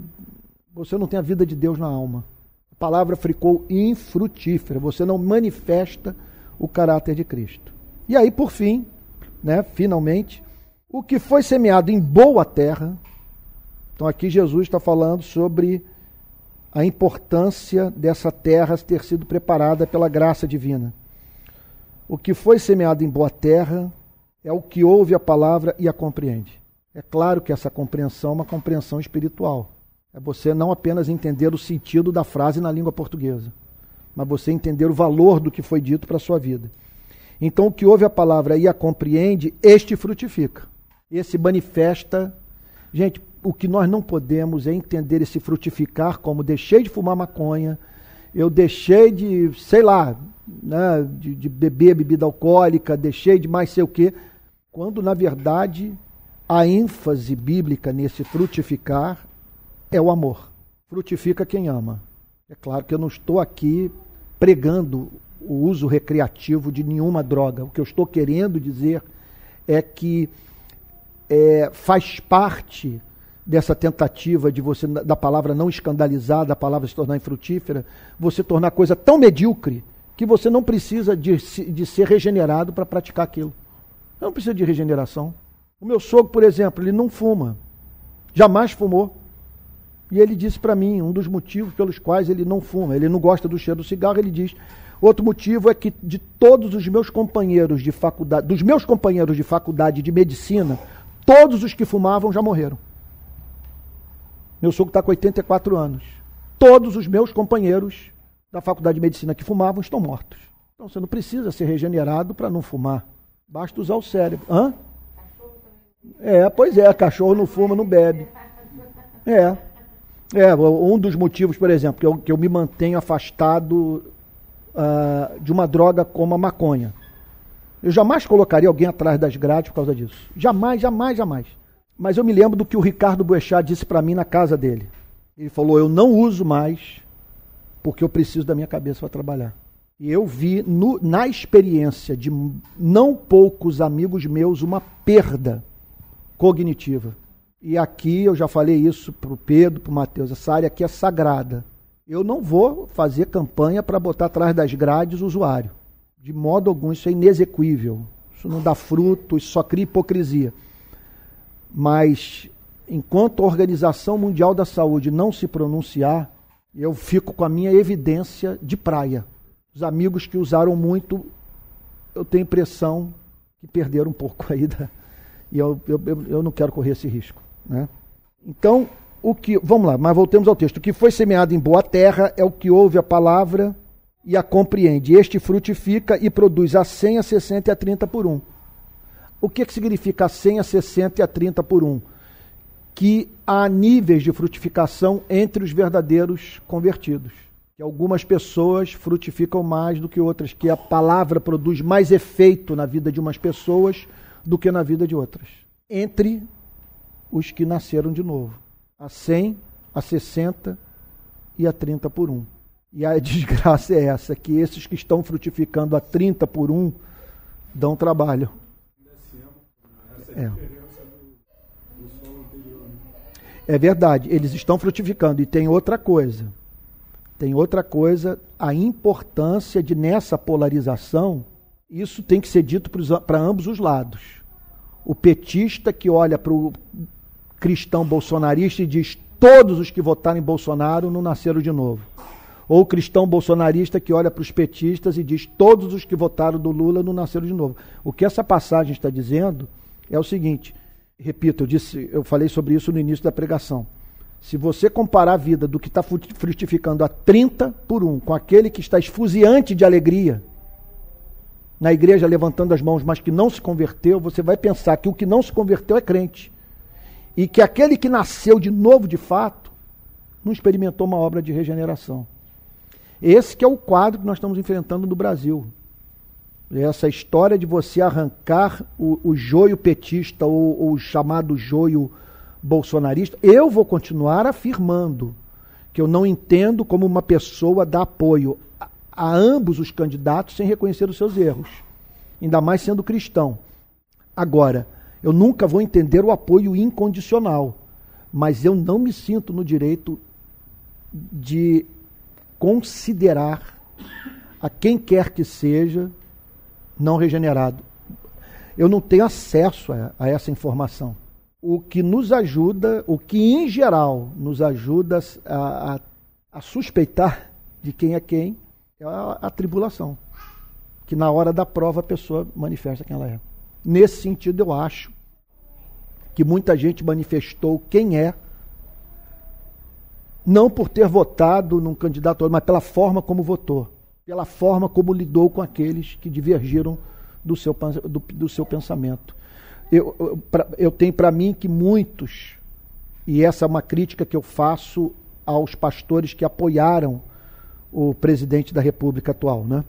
você não tem a vida de Deus na alma. A palavra ficou infrutífera. Você não manifesta o caráter de Cristo. E aí, por fim, né, finalmente, o que foi semeado em boa terra. Então, aqui Jesus está falando sobre a importância dessa terra ter sido preparada pela graça divina. O que foi semeado em boa terra é o que ouve a palavra e a compreende. É claro que essa compreensão é uma compreensão espiritual. É você não apenas entender o sentido da frase na língua portuguesa, mas você entender o valor do que foi dito para a sua vida. Então, o que ouve a palavra e a compreende, este frutifica. Esse manifesta. Gente, o que nós não podemos é entender esse frutificar como deixei de fumar maconha, eu deixei de, sei lá, né, de, de beber bebida alcoólica, deixei de mais sei o quê, quando na verdade a ênfase bíblica nesse frutificar é o amor. Frutifica quem ama. É claro que eu não estou aqui pregando o uso recreativo de nenhuma droga. O que eu estou querendo dizer é que é, faz parte dessa tentativa de você, da palavra não escandalizar, da palavra se tornar infrutífera, você tornar coisa tão medíocre que você não precisa de, de ser regenerado para praticar aquilo. Não precisa de regeneração. O meu sogro, por exemplo, ele não fuma. Jamais fumou. E ele disse para mim, um dos motivos pelos quais ele não fuma, ele não gosta do cheiro do cigarro, ele diz: outro motivo é que de todos os meus companheiros de faculdade, dos meus companheiros de faculdade de medicina, todos os que fumavam já morreram. Meu sogro está com 84 anos. Todos os meus companheiros da faculdade de medicina que fumavam estão mortos. Então você não precisa ser regenerado para não fumar. Basta usar o cérebro. Hã? É, pois é, cachorro não fuma, não bebe. É. É, um dos motivos, por exemplo, que eu, que eu me mantenho afastado uh, de uma droga como a maconha. Eu jamais colocaria alguém atrás das grades por causa disso. Jamais, jamais, jamais. Mas eu me lembro do que o Ricardo Boechat disse para mim na casa dele. Ele falou: Eu não uso mais porque eu preciso da minha cabeça para trabalhar. E eu vi no, na experiência de não poucos amigos meus uma perda cognitiva. E aqui eu já falei isso para o Pedro, para o Matheus, essa área aqui é sagrada. Eu não vou fazer campanha para botar atrás das grades o usuário. De modo algum, isso é inexequível. Isso não dá fruto, isso só cria hipocrisia. Mas enquanto a Organização Mundial da Saúde não se pronunciar, eu fico com a minha evidência de praia. Os amigos que usaram muito, eu tenho impressão que perderam um pouco aí da, e eu, eu, eu não quero correr esse risco. Né? Então, o que. Vamos lá, mas voltemos ao texto. O que foi semeado em boa terra é o que ouve a palavra e a compreende. Este frutifica e produz a 100, a 60 e a 30 por um. O que, que significa a 100, a 60 e a 30 por um? Que há níveis de frutificação entre os verdadeiros convertidos. Que algumas pessoas frutificam mais do que outras, que a palavra produz mais efeito na vida de umas pessoas do que na vida de outras. Entre os que nasceram de novo. A 100, a 60 e a 30 por 1. E a [LAUGHS] desgraça é essa, que esses que estão frutificando a 30 por 1 dão trabalho. É. É verdade, eles estão frutificando. E tem outra coisa. Tem outra coisa, a importância de nessa polarização isso tem que ser dito para ambos os lados. O petista que olha para o cristão bolsonarista e diz: todos os que votaram em Bolsonaro não nasceram de novo. Ou o cristão bolsonarista que olha para os petistas e diz: todos os que votaram do Lula não nasceram de novo. O que essa passagem está dizendo é o seguinte: repito, eu, disse, eu falei sobre isso no início da pregação. Se você comparar a vida do que está frutificando a 30 por 1 com aquele que está esfuziante de alegria, na igreja levantando as mãos, mas que não se converteu, você vai pensar que o que não se converteu é crente. E que aquele que nasceu de novo de fato, não experimentou uma obra de regeneração. Esse que é o quadro que nós estamos enfrentando no Brasil. Essa história de você arrancar o, o joio petista ou, ou o chamado joio bolsonarista, eu vou continuar afirmando que eu não entendo como uma pessoa dá apoio a ambos os candidatos sem reconhecer os seus erros, ainda mais sendo cristão. Agora, eu nunca vou entender o apoio incondicional, mas eu não me sinto no direito de considerar a quem quer que seja não regenerado. Eu não tenho acesso a, a essa informação. O que nos ajuda, o que em geral nos ajuda a, a, a suspeitar de quem é quem, é a, a tribulação. Que na hora da prova a pessoa manifesta quem ela é. Nesse sentido, eu acho que muita gente manifestou quem é, não por ter votado num candidato, mas pela forma como votou, pela forma como lidou com aqueles que divergiram do seu, do, do seu pensamento. Eu, eu, pra, eu tenho para mim que muitos, e essa é uma crítica que eu faço aos pastores que apoiaram o presidente da República atual, né?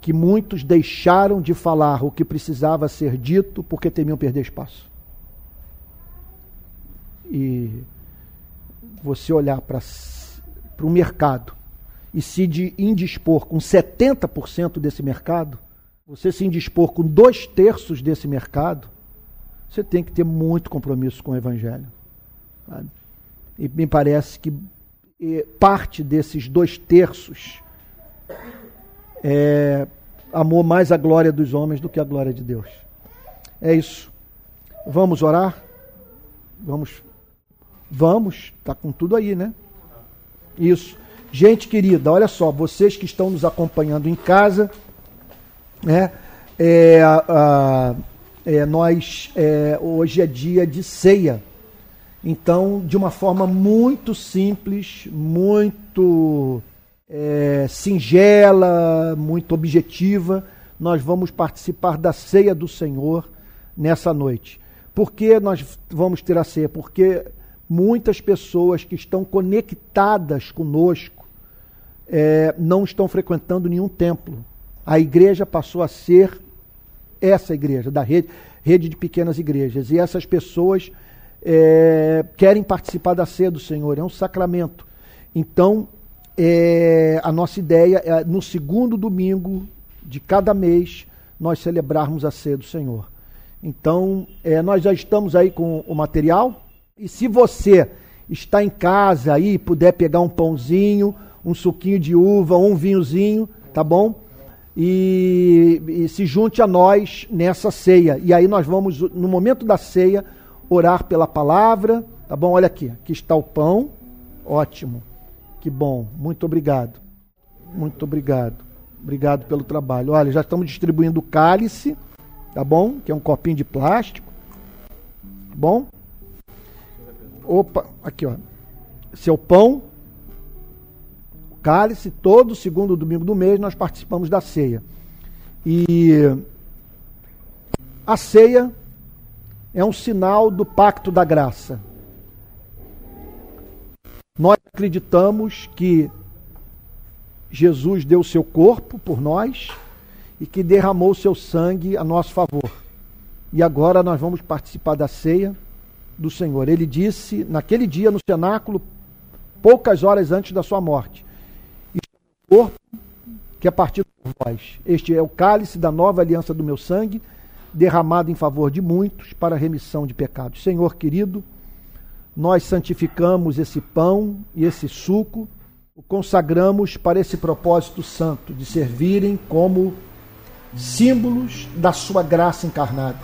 Que muitos deixaram de falar o que precisava ser dito porque temiam perder espaço. E você olhar para o mercado e se indispor com 70% desse mercado, você se indispor com dois terços desse mercado, você tem que ter muito compromisso com o Evangelho. Sabe? E me parece que parte desses dois terços é, amou mais a glória dos homens do que a glória de Deus. É isso. Vamos orar? Vamos. Vamos, tá com tudo aí, né? Isso. Gente querida, olha só, vocês que estão nos acompanhando em casa, né? É, a, é, nós é, hoje é dia de ceia. Então, de uma forma muito simples, muito é, singela, muito objetiva, nós vamos participar da ceia do Senhor nessa noite. Por que nós vamos ter a ceia? Porque muitas pessoas que estão conectadas conosco é, não estão frequentando nenhum templo. A igreja passou a ser essa igreja, da rede, rede de pequenas igrejas. E essas pessoas é, querem participar da ceia do Senhor, é um sacramento. Então, é, a nossa ideia é, no segundo domingo de cada mês, nós celebrarmos a ceia do Senhor. Então, é, nós já estamos aí com o material. E se você está em casa aí, puder pegar um pãozinho, um suquinho de uva, um vinhozinho, tá bom? E, e, se junte a nós nessa ceia. E aí nós vamos, no momento da ceia, orar pela palavra, tá bom? Olha aqui, aqui está o pão, ótimo, que bom, muito obrigado, muito obrigado, obrigado pelo trabalho. Olha, já estamos distribuindo o cálice, tá bom? Que é um copinho de plástico, tá bom? Opa, aqui ó, seu pão, cálice, todo segundo domingo do mês nós participamos da ceia. E a ceia é um sinal do pacto da graça. Nós acreditamos que Jesus deu o seu corpo por nós e que derramou o seu sangue a nosso favor. E agora nós vamos participar da ceia do Senhor. Ele disse naquele dia no cenáculo, poucas horas antes da sua morte: corpo que é partido por vós. Este é o cálice da nova aliança do meu sangue, derramado em favor de muitos para a remissão de pecados. Senhor querido, nós santificamos esse pão e esse suco, o consagramos para esse propósito santo de servirem como símbolos da sua graça encarnada.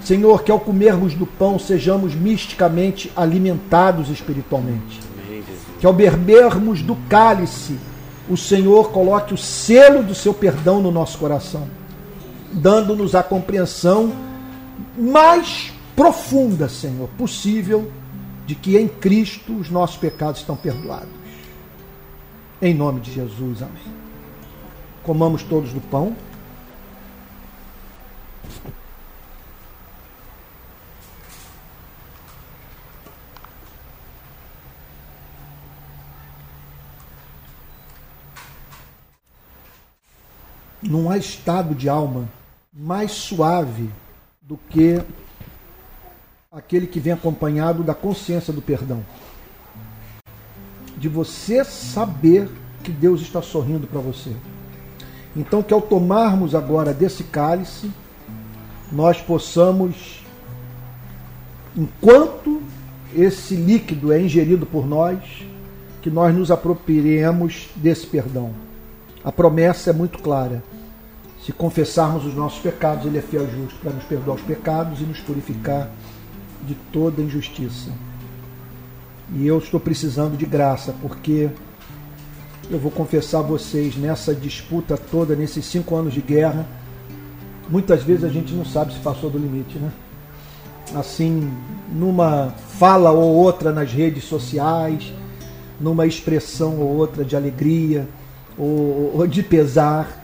Senhor, que ao comermos do pão sejamos misticamente alimentados espiritualmente. Que ao bebermos do cálice, o Senhor coloque o selo do seu perdão no nosso coração, dando-nos a compreensão mais profunda, Senhor, possível de que em Cristo os nossos pecados estão perdoados. Em nome de Jesus, amém. Comamos todos do pão. Não há estado de alma mais suave do que aquele que vem acompanhado da consciência do perdão. De você saber que Deus está sorrindo para você. Então, que ao tomarmos agora desse cálice, nós possamos, enquanto esse líquido é ingerido por nós, que nós nos apropriemos desse perdão. A promessa é muito clara. Se confessarmos os nossos pecados, Ele é fiel e justo para nos perdoar os pecados e nos purificar de toda injustiça. E eu estou precisando de graça, porque eu vou confessar a vocês, nessa disputa toda, nesses cinco anos de guerra, muitas vezes a gente não sabe se passou do limite, né? Assim, numa fala ou outra nas redes sociais, numa expressão ou outra de alegria ou, ou de pesar.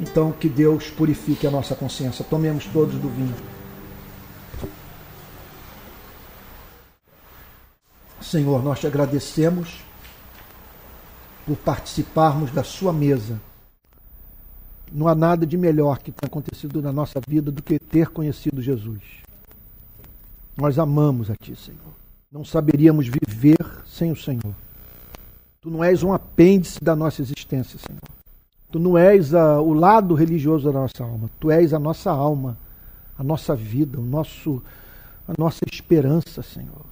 Então, que Deus purifique a nossa consciência. Tomemos todos do vinho. Senhor, nós te agradecemos por participarmos da sua mesa. Não há nada de melhor que tenha acontecido na nossa vida do que ter conhecido Jesus. Nós amamos a Ti, Senhor. Não saberíamos viver sem o Senhor. Tu não és um apêndice da nossa existência, Senhor. Tu não és a, o lado religioso da nossa alma. Tu és a nossa alma, a nossa vida, o nosso, a nossa esperança, Senhor.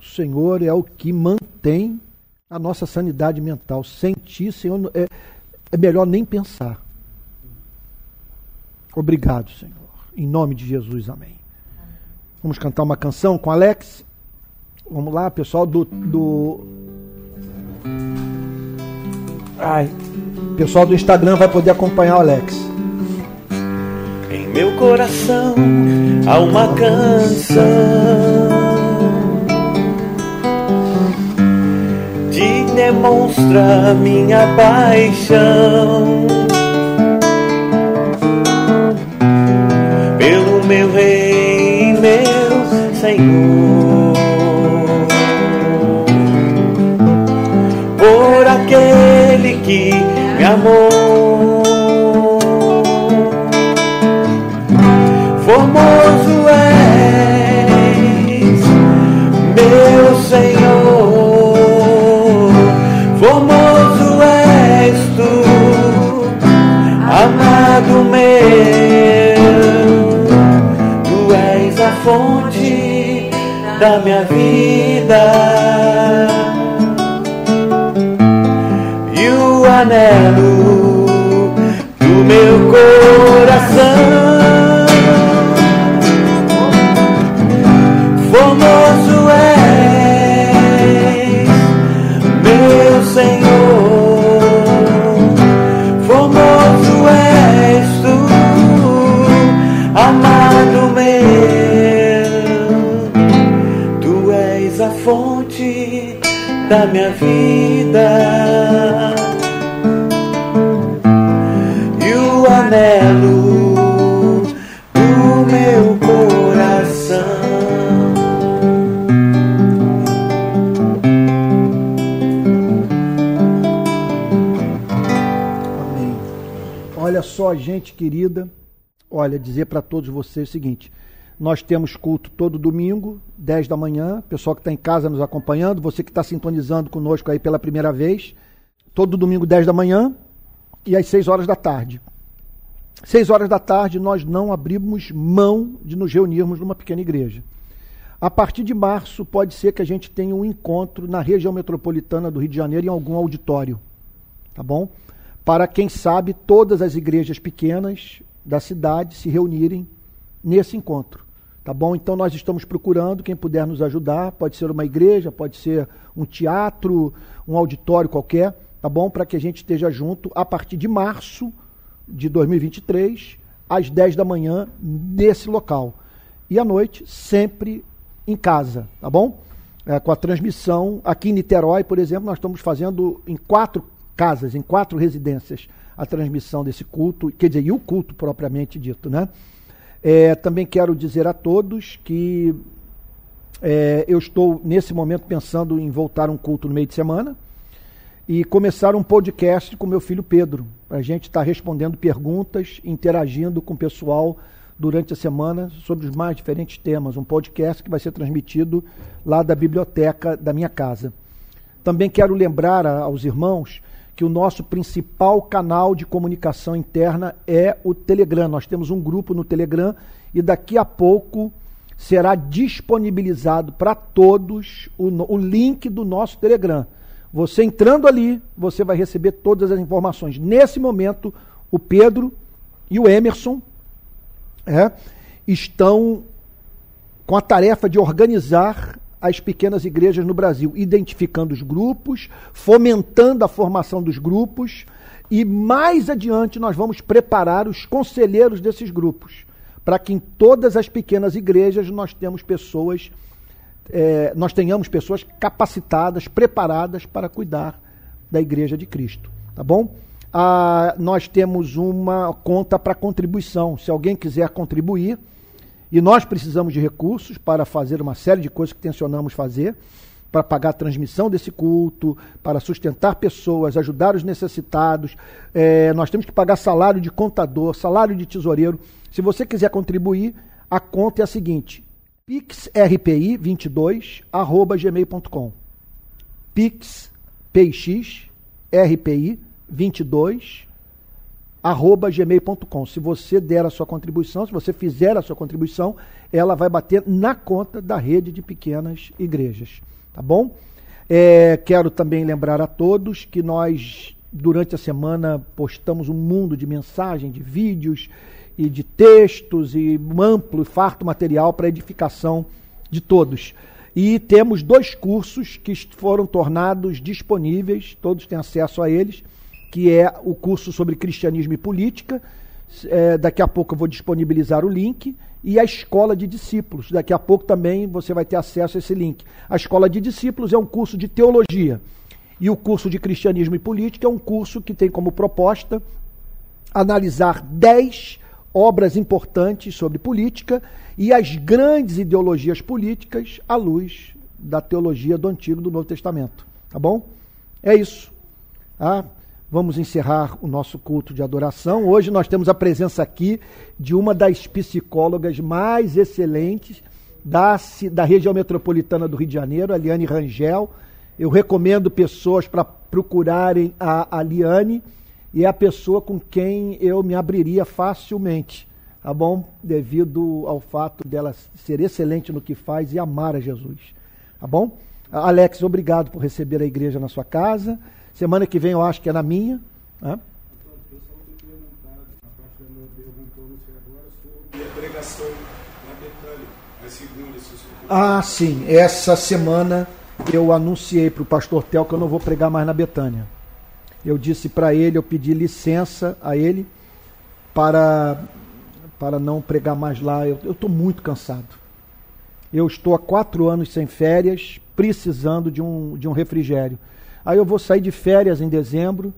O Senhor é o que mantém a nossa sanidade mental. Sem ti, Senhor, é, é melhor nem pensar. Obrigado, Senhor. Em nome de Jesus, amém. Vamos cantar uma canção com Alex? Vamos lá, pessoal do. do... Ai. Pessoal do Instagram vai poder acompanhar o Alex. Em meu coração há uma canção que demonstra minha paixão pelo meu Rei, meu Senhor, por aquele que me amou. Formoso és, meu Senhor, formoso és tu, amado meu, tu és a fonte da minha vida anelo do meu coração. Formoso és, meu Senhor, formoso és tu, amado meu, tu és a fonte da minha vida querida. Olha, dizer para todos vocês o seguinte: nós temos culto todo domingo, 10 da manhã. Pessoal que está em casa nos acompanhando, você que está sintonizando conosco aí pela primeira vez, todo domingo, 10 da manhã e às 6 horas da tarde. 6 horas da tarde, nós não abrimos mão de nos reunirmos numa pequena igreja. A partir de março, pode ser que a gente tenha um encontro na região metropolitana do Rio de Janeiro em algum auditório. Tá bom? Para quem sabe todas as igrejas pequenas da cidade se reunirem nesse encontro. Tá bom? Então nós estamos procurando quem puder nos ajudar, pode ser uma igreja, pode ser um teatro, um auditório qualquer, tá bom? Para que a gente esteja junto a partir de março de 2023, às 10 da manhã, nesse local. E à noite, sempre em casa, tá bom? É, com a transmissão aqui em Niterói, por exemplo, nós estamos fazendo em quatro casas, em quatro residências, a transmissão desse culto, quer dizer, e o culto propriamente dito, né? É, também quero dizer a todos que é, eu estou, nesse momento, pensando em voltar um culto no meio de semana e começar um podcast com meu filho Pedro. A gente está respondendo perguntas, interagindo com o pessoal durante a semana sobre os mais diferentes temas. Um podcast que vai ser transmitido lá da biblioteca da minha casa. Também quero lembrar a, aos irmãos que o nosso principal canal de comunicação interna é o Telegram. Nós temos um grupo no Telegram e daqui a pouco será disponibilizado para todos o, o, link do nosso Telegram. Você entrando ali, você vai receber todas as informações. Nesse momento, o Pedro e o Emerson é, estão com a tarefa de organizar as pequenas igrejas no Brasil, identificando os grupos, fomentando a formação dos grupos e mais adiante nós vamos preparar os conselheiros desses grupos, para que em todas as pequenas igrejas nós temos pessoas, é, nós tenhamos pessoas capacitadas, preparadas para cuidar da igreja de Cristo, tá bom? Ah, nós temos uma conta para contribuição. Se alguém quiser contribuir, e nós precisamos de recursos para fazer uma série de coisas que tensionamos fazer, para pagar a transmissão desse culto, para sustentar pessoas, ajudar os necessitados. É, nós temos que pagar salário de contador, salário de tesoureiro. Se você quiser contribuir, a conta é a seguinte: pixrpi22@gmail.com. Pix PX RPI 22 arroba gmail.com. Se você der a sua contribuição, se você fizer a sua contribuição, ela vai bater na conta da rede de pequenas igrejas, tá bom? É, quero também lembrar a todos que nós, durante a semana, postamos um mundo de mensagem, de vídeos e de textos e um amplo e farto material para edificação de todos. E temos dois cursos que foram tornados disponíveis, todos têm acesso a eles, que é o curso sobre cristianismo e política. É, daqui a pouco eu vou disponibilizar o link. E a escola de discípulos. Daqui a pouco também você vai ter acesso a esse link. A escola de discípulos é um curso de teologia. E o curso de cristianismo e política é um curso que tem como proposta analisar 10 obras importantes sobre política e as grandes ideologias políticas à luz da teologia do Antigo e do Novo Testamento. Tá bom? É isso. Ah, vamos encerrar o nosso culto de adoração. Hoje nós temos a presença aqui de uma das psicólogas mais excelentes da, da região metropolitana do Rio de Janeiro, a Liane Rangel. Eu recomendo pessoas para procurarem a, a Liane e é a pessoa com quem eu me abriria facilmente, tá bom? Devido ao fato dela ser excelente no que faz e amar a Jesus, tá bom? Alex, obrigado por receber a igreja na sua casa. Semana que vem eu acho que é na minha. Né? Ah, sim. Essa semana eu anunciei para o pastor Tel que eu não vou pregar mais na Betânia eu disse para ele, eu pedi licença a ele para, para não pregar mais lá. Eu estou muito cansado. Eu estou há quatro anos sem férias, precisando de um, de um refrigério. Aí eu vou sair de férias em dezembro,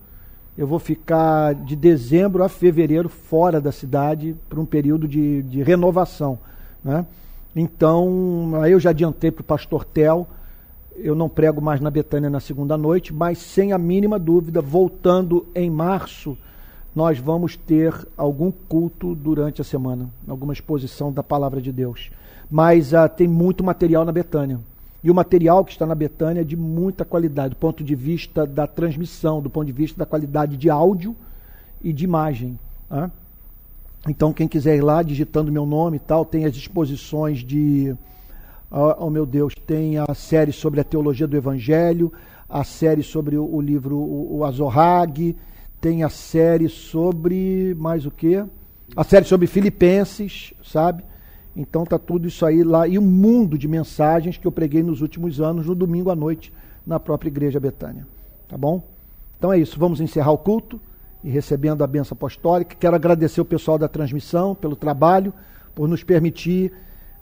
eu vou ficar de dezembro a fevereiro fora da cidade para um período de, de renovação. Né? Então, aí eu já adiantei para o pastor Tel eu não prego mais na Betânia na segunda noite, mas sem a mínima dúvida, voltando em março, nós vamos ter algum culto durante a semana, alguma exposição da palavra de Deus. Mas uh, tem muito material na Betânia. E o material que está na Betânia é de muita qualidade, do ponto de vista da transmissão, do ponto de vista da qualidade de áudio e de imagem. Né? Então, quem quiser ir lá, digitando meu nome e tal, tem as exposições de oh, meu Deus, tem a série sobre a teologia do Evangelho, a série sobre o, livro o, o tem a série sobre mais o que? A série sobre Filipenses, sabe? Então tá tudo isso aí lá e um mundo de mensagens que eu preguei nos últimos anos no domingo à noite na própria igreja Betânia. Tá bom? Então é isso, vamos encerrar o culto e recebendo a benção apostólica. Quero agradecer o pessoal da transmissão pelo trabalho, por nos permitir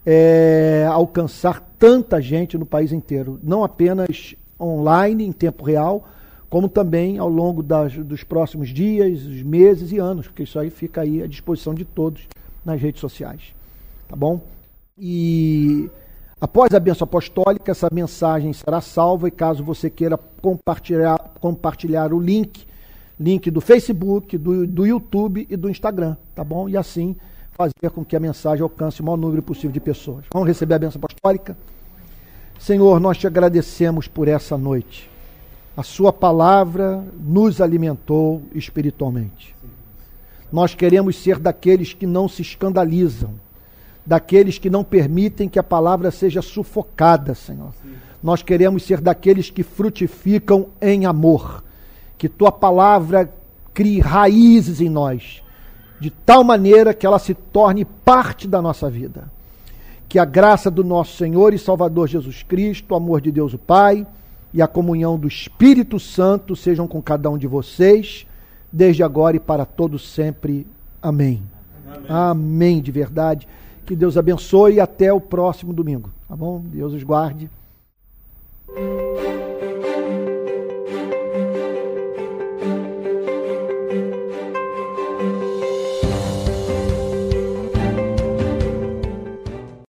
é, alcançar tanta gente no país inteiro, não apenas online, em tempo real, como também ao longo das, dos próximos dias, meses e anos, porque isso aí fica aí à disposição de todos nas redes sociais. Tá bom? E após a benção apostólica, essa mensagem será salva e caso você queira compartilhar, compartilhar o link, link do Facebook, do, do YouTube e do Instagram, tá bom? E assim fazer com que a mensagem alcance o maior número possível de pessoas. Vamos receber a bênção apostólica? Senhor, nós te agradecemos por essa noite. A Sua palavra nos alimentou espiritualmente. Nós queremos ser daqueles que não se escandalizam, daqueles que não permitem que a palavra seja sufocada, Senhor. Nós queremos ser daqueles que frutificam em amor. Que Tua palavra crie raízes em nós de tal maneira que ela se torne parte da nossa vida. Que a graça do nosso Senhor e Salvador Jesus Cristo, o amor de Deus o Pai e a comunhão do Espírito Santo sejam com cada um de vocês, desde agora e para todos sempre. Amém. Amém, Amém de verdade. Que Deus abençoe e até o próximo domingo. Tá bom? Deus os guarde.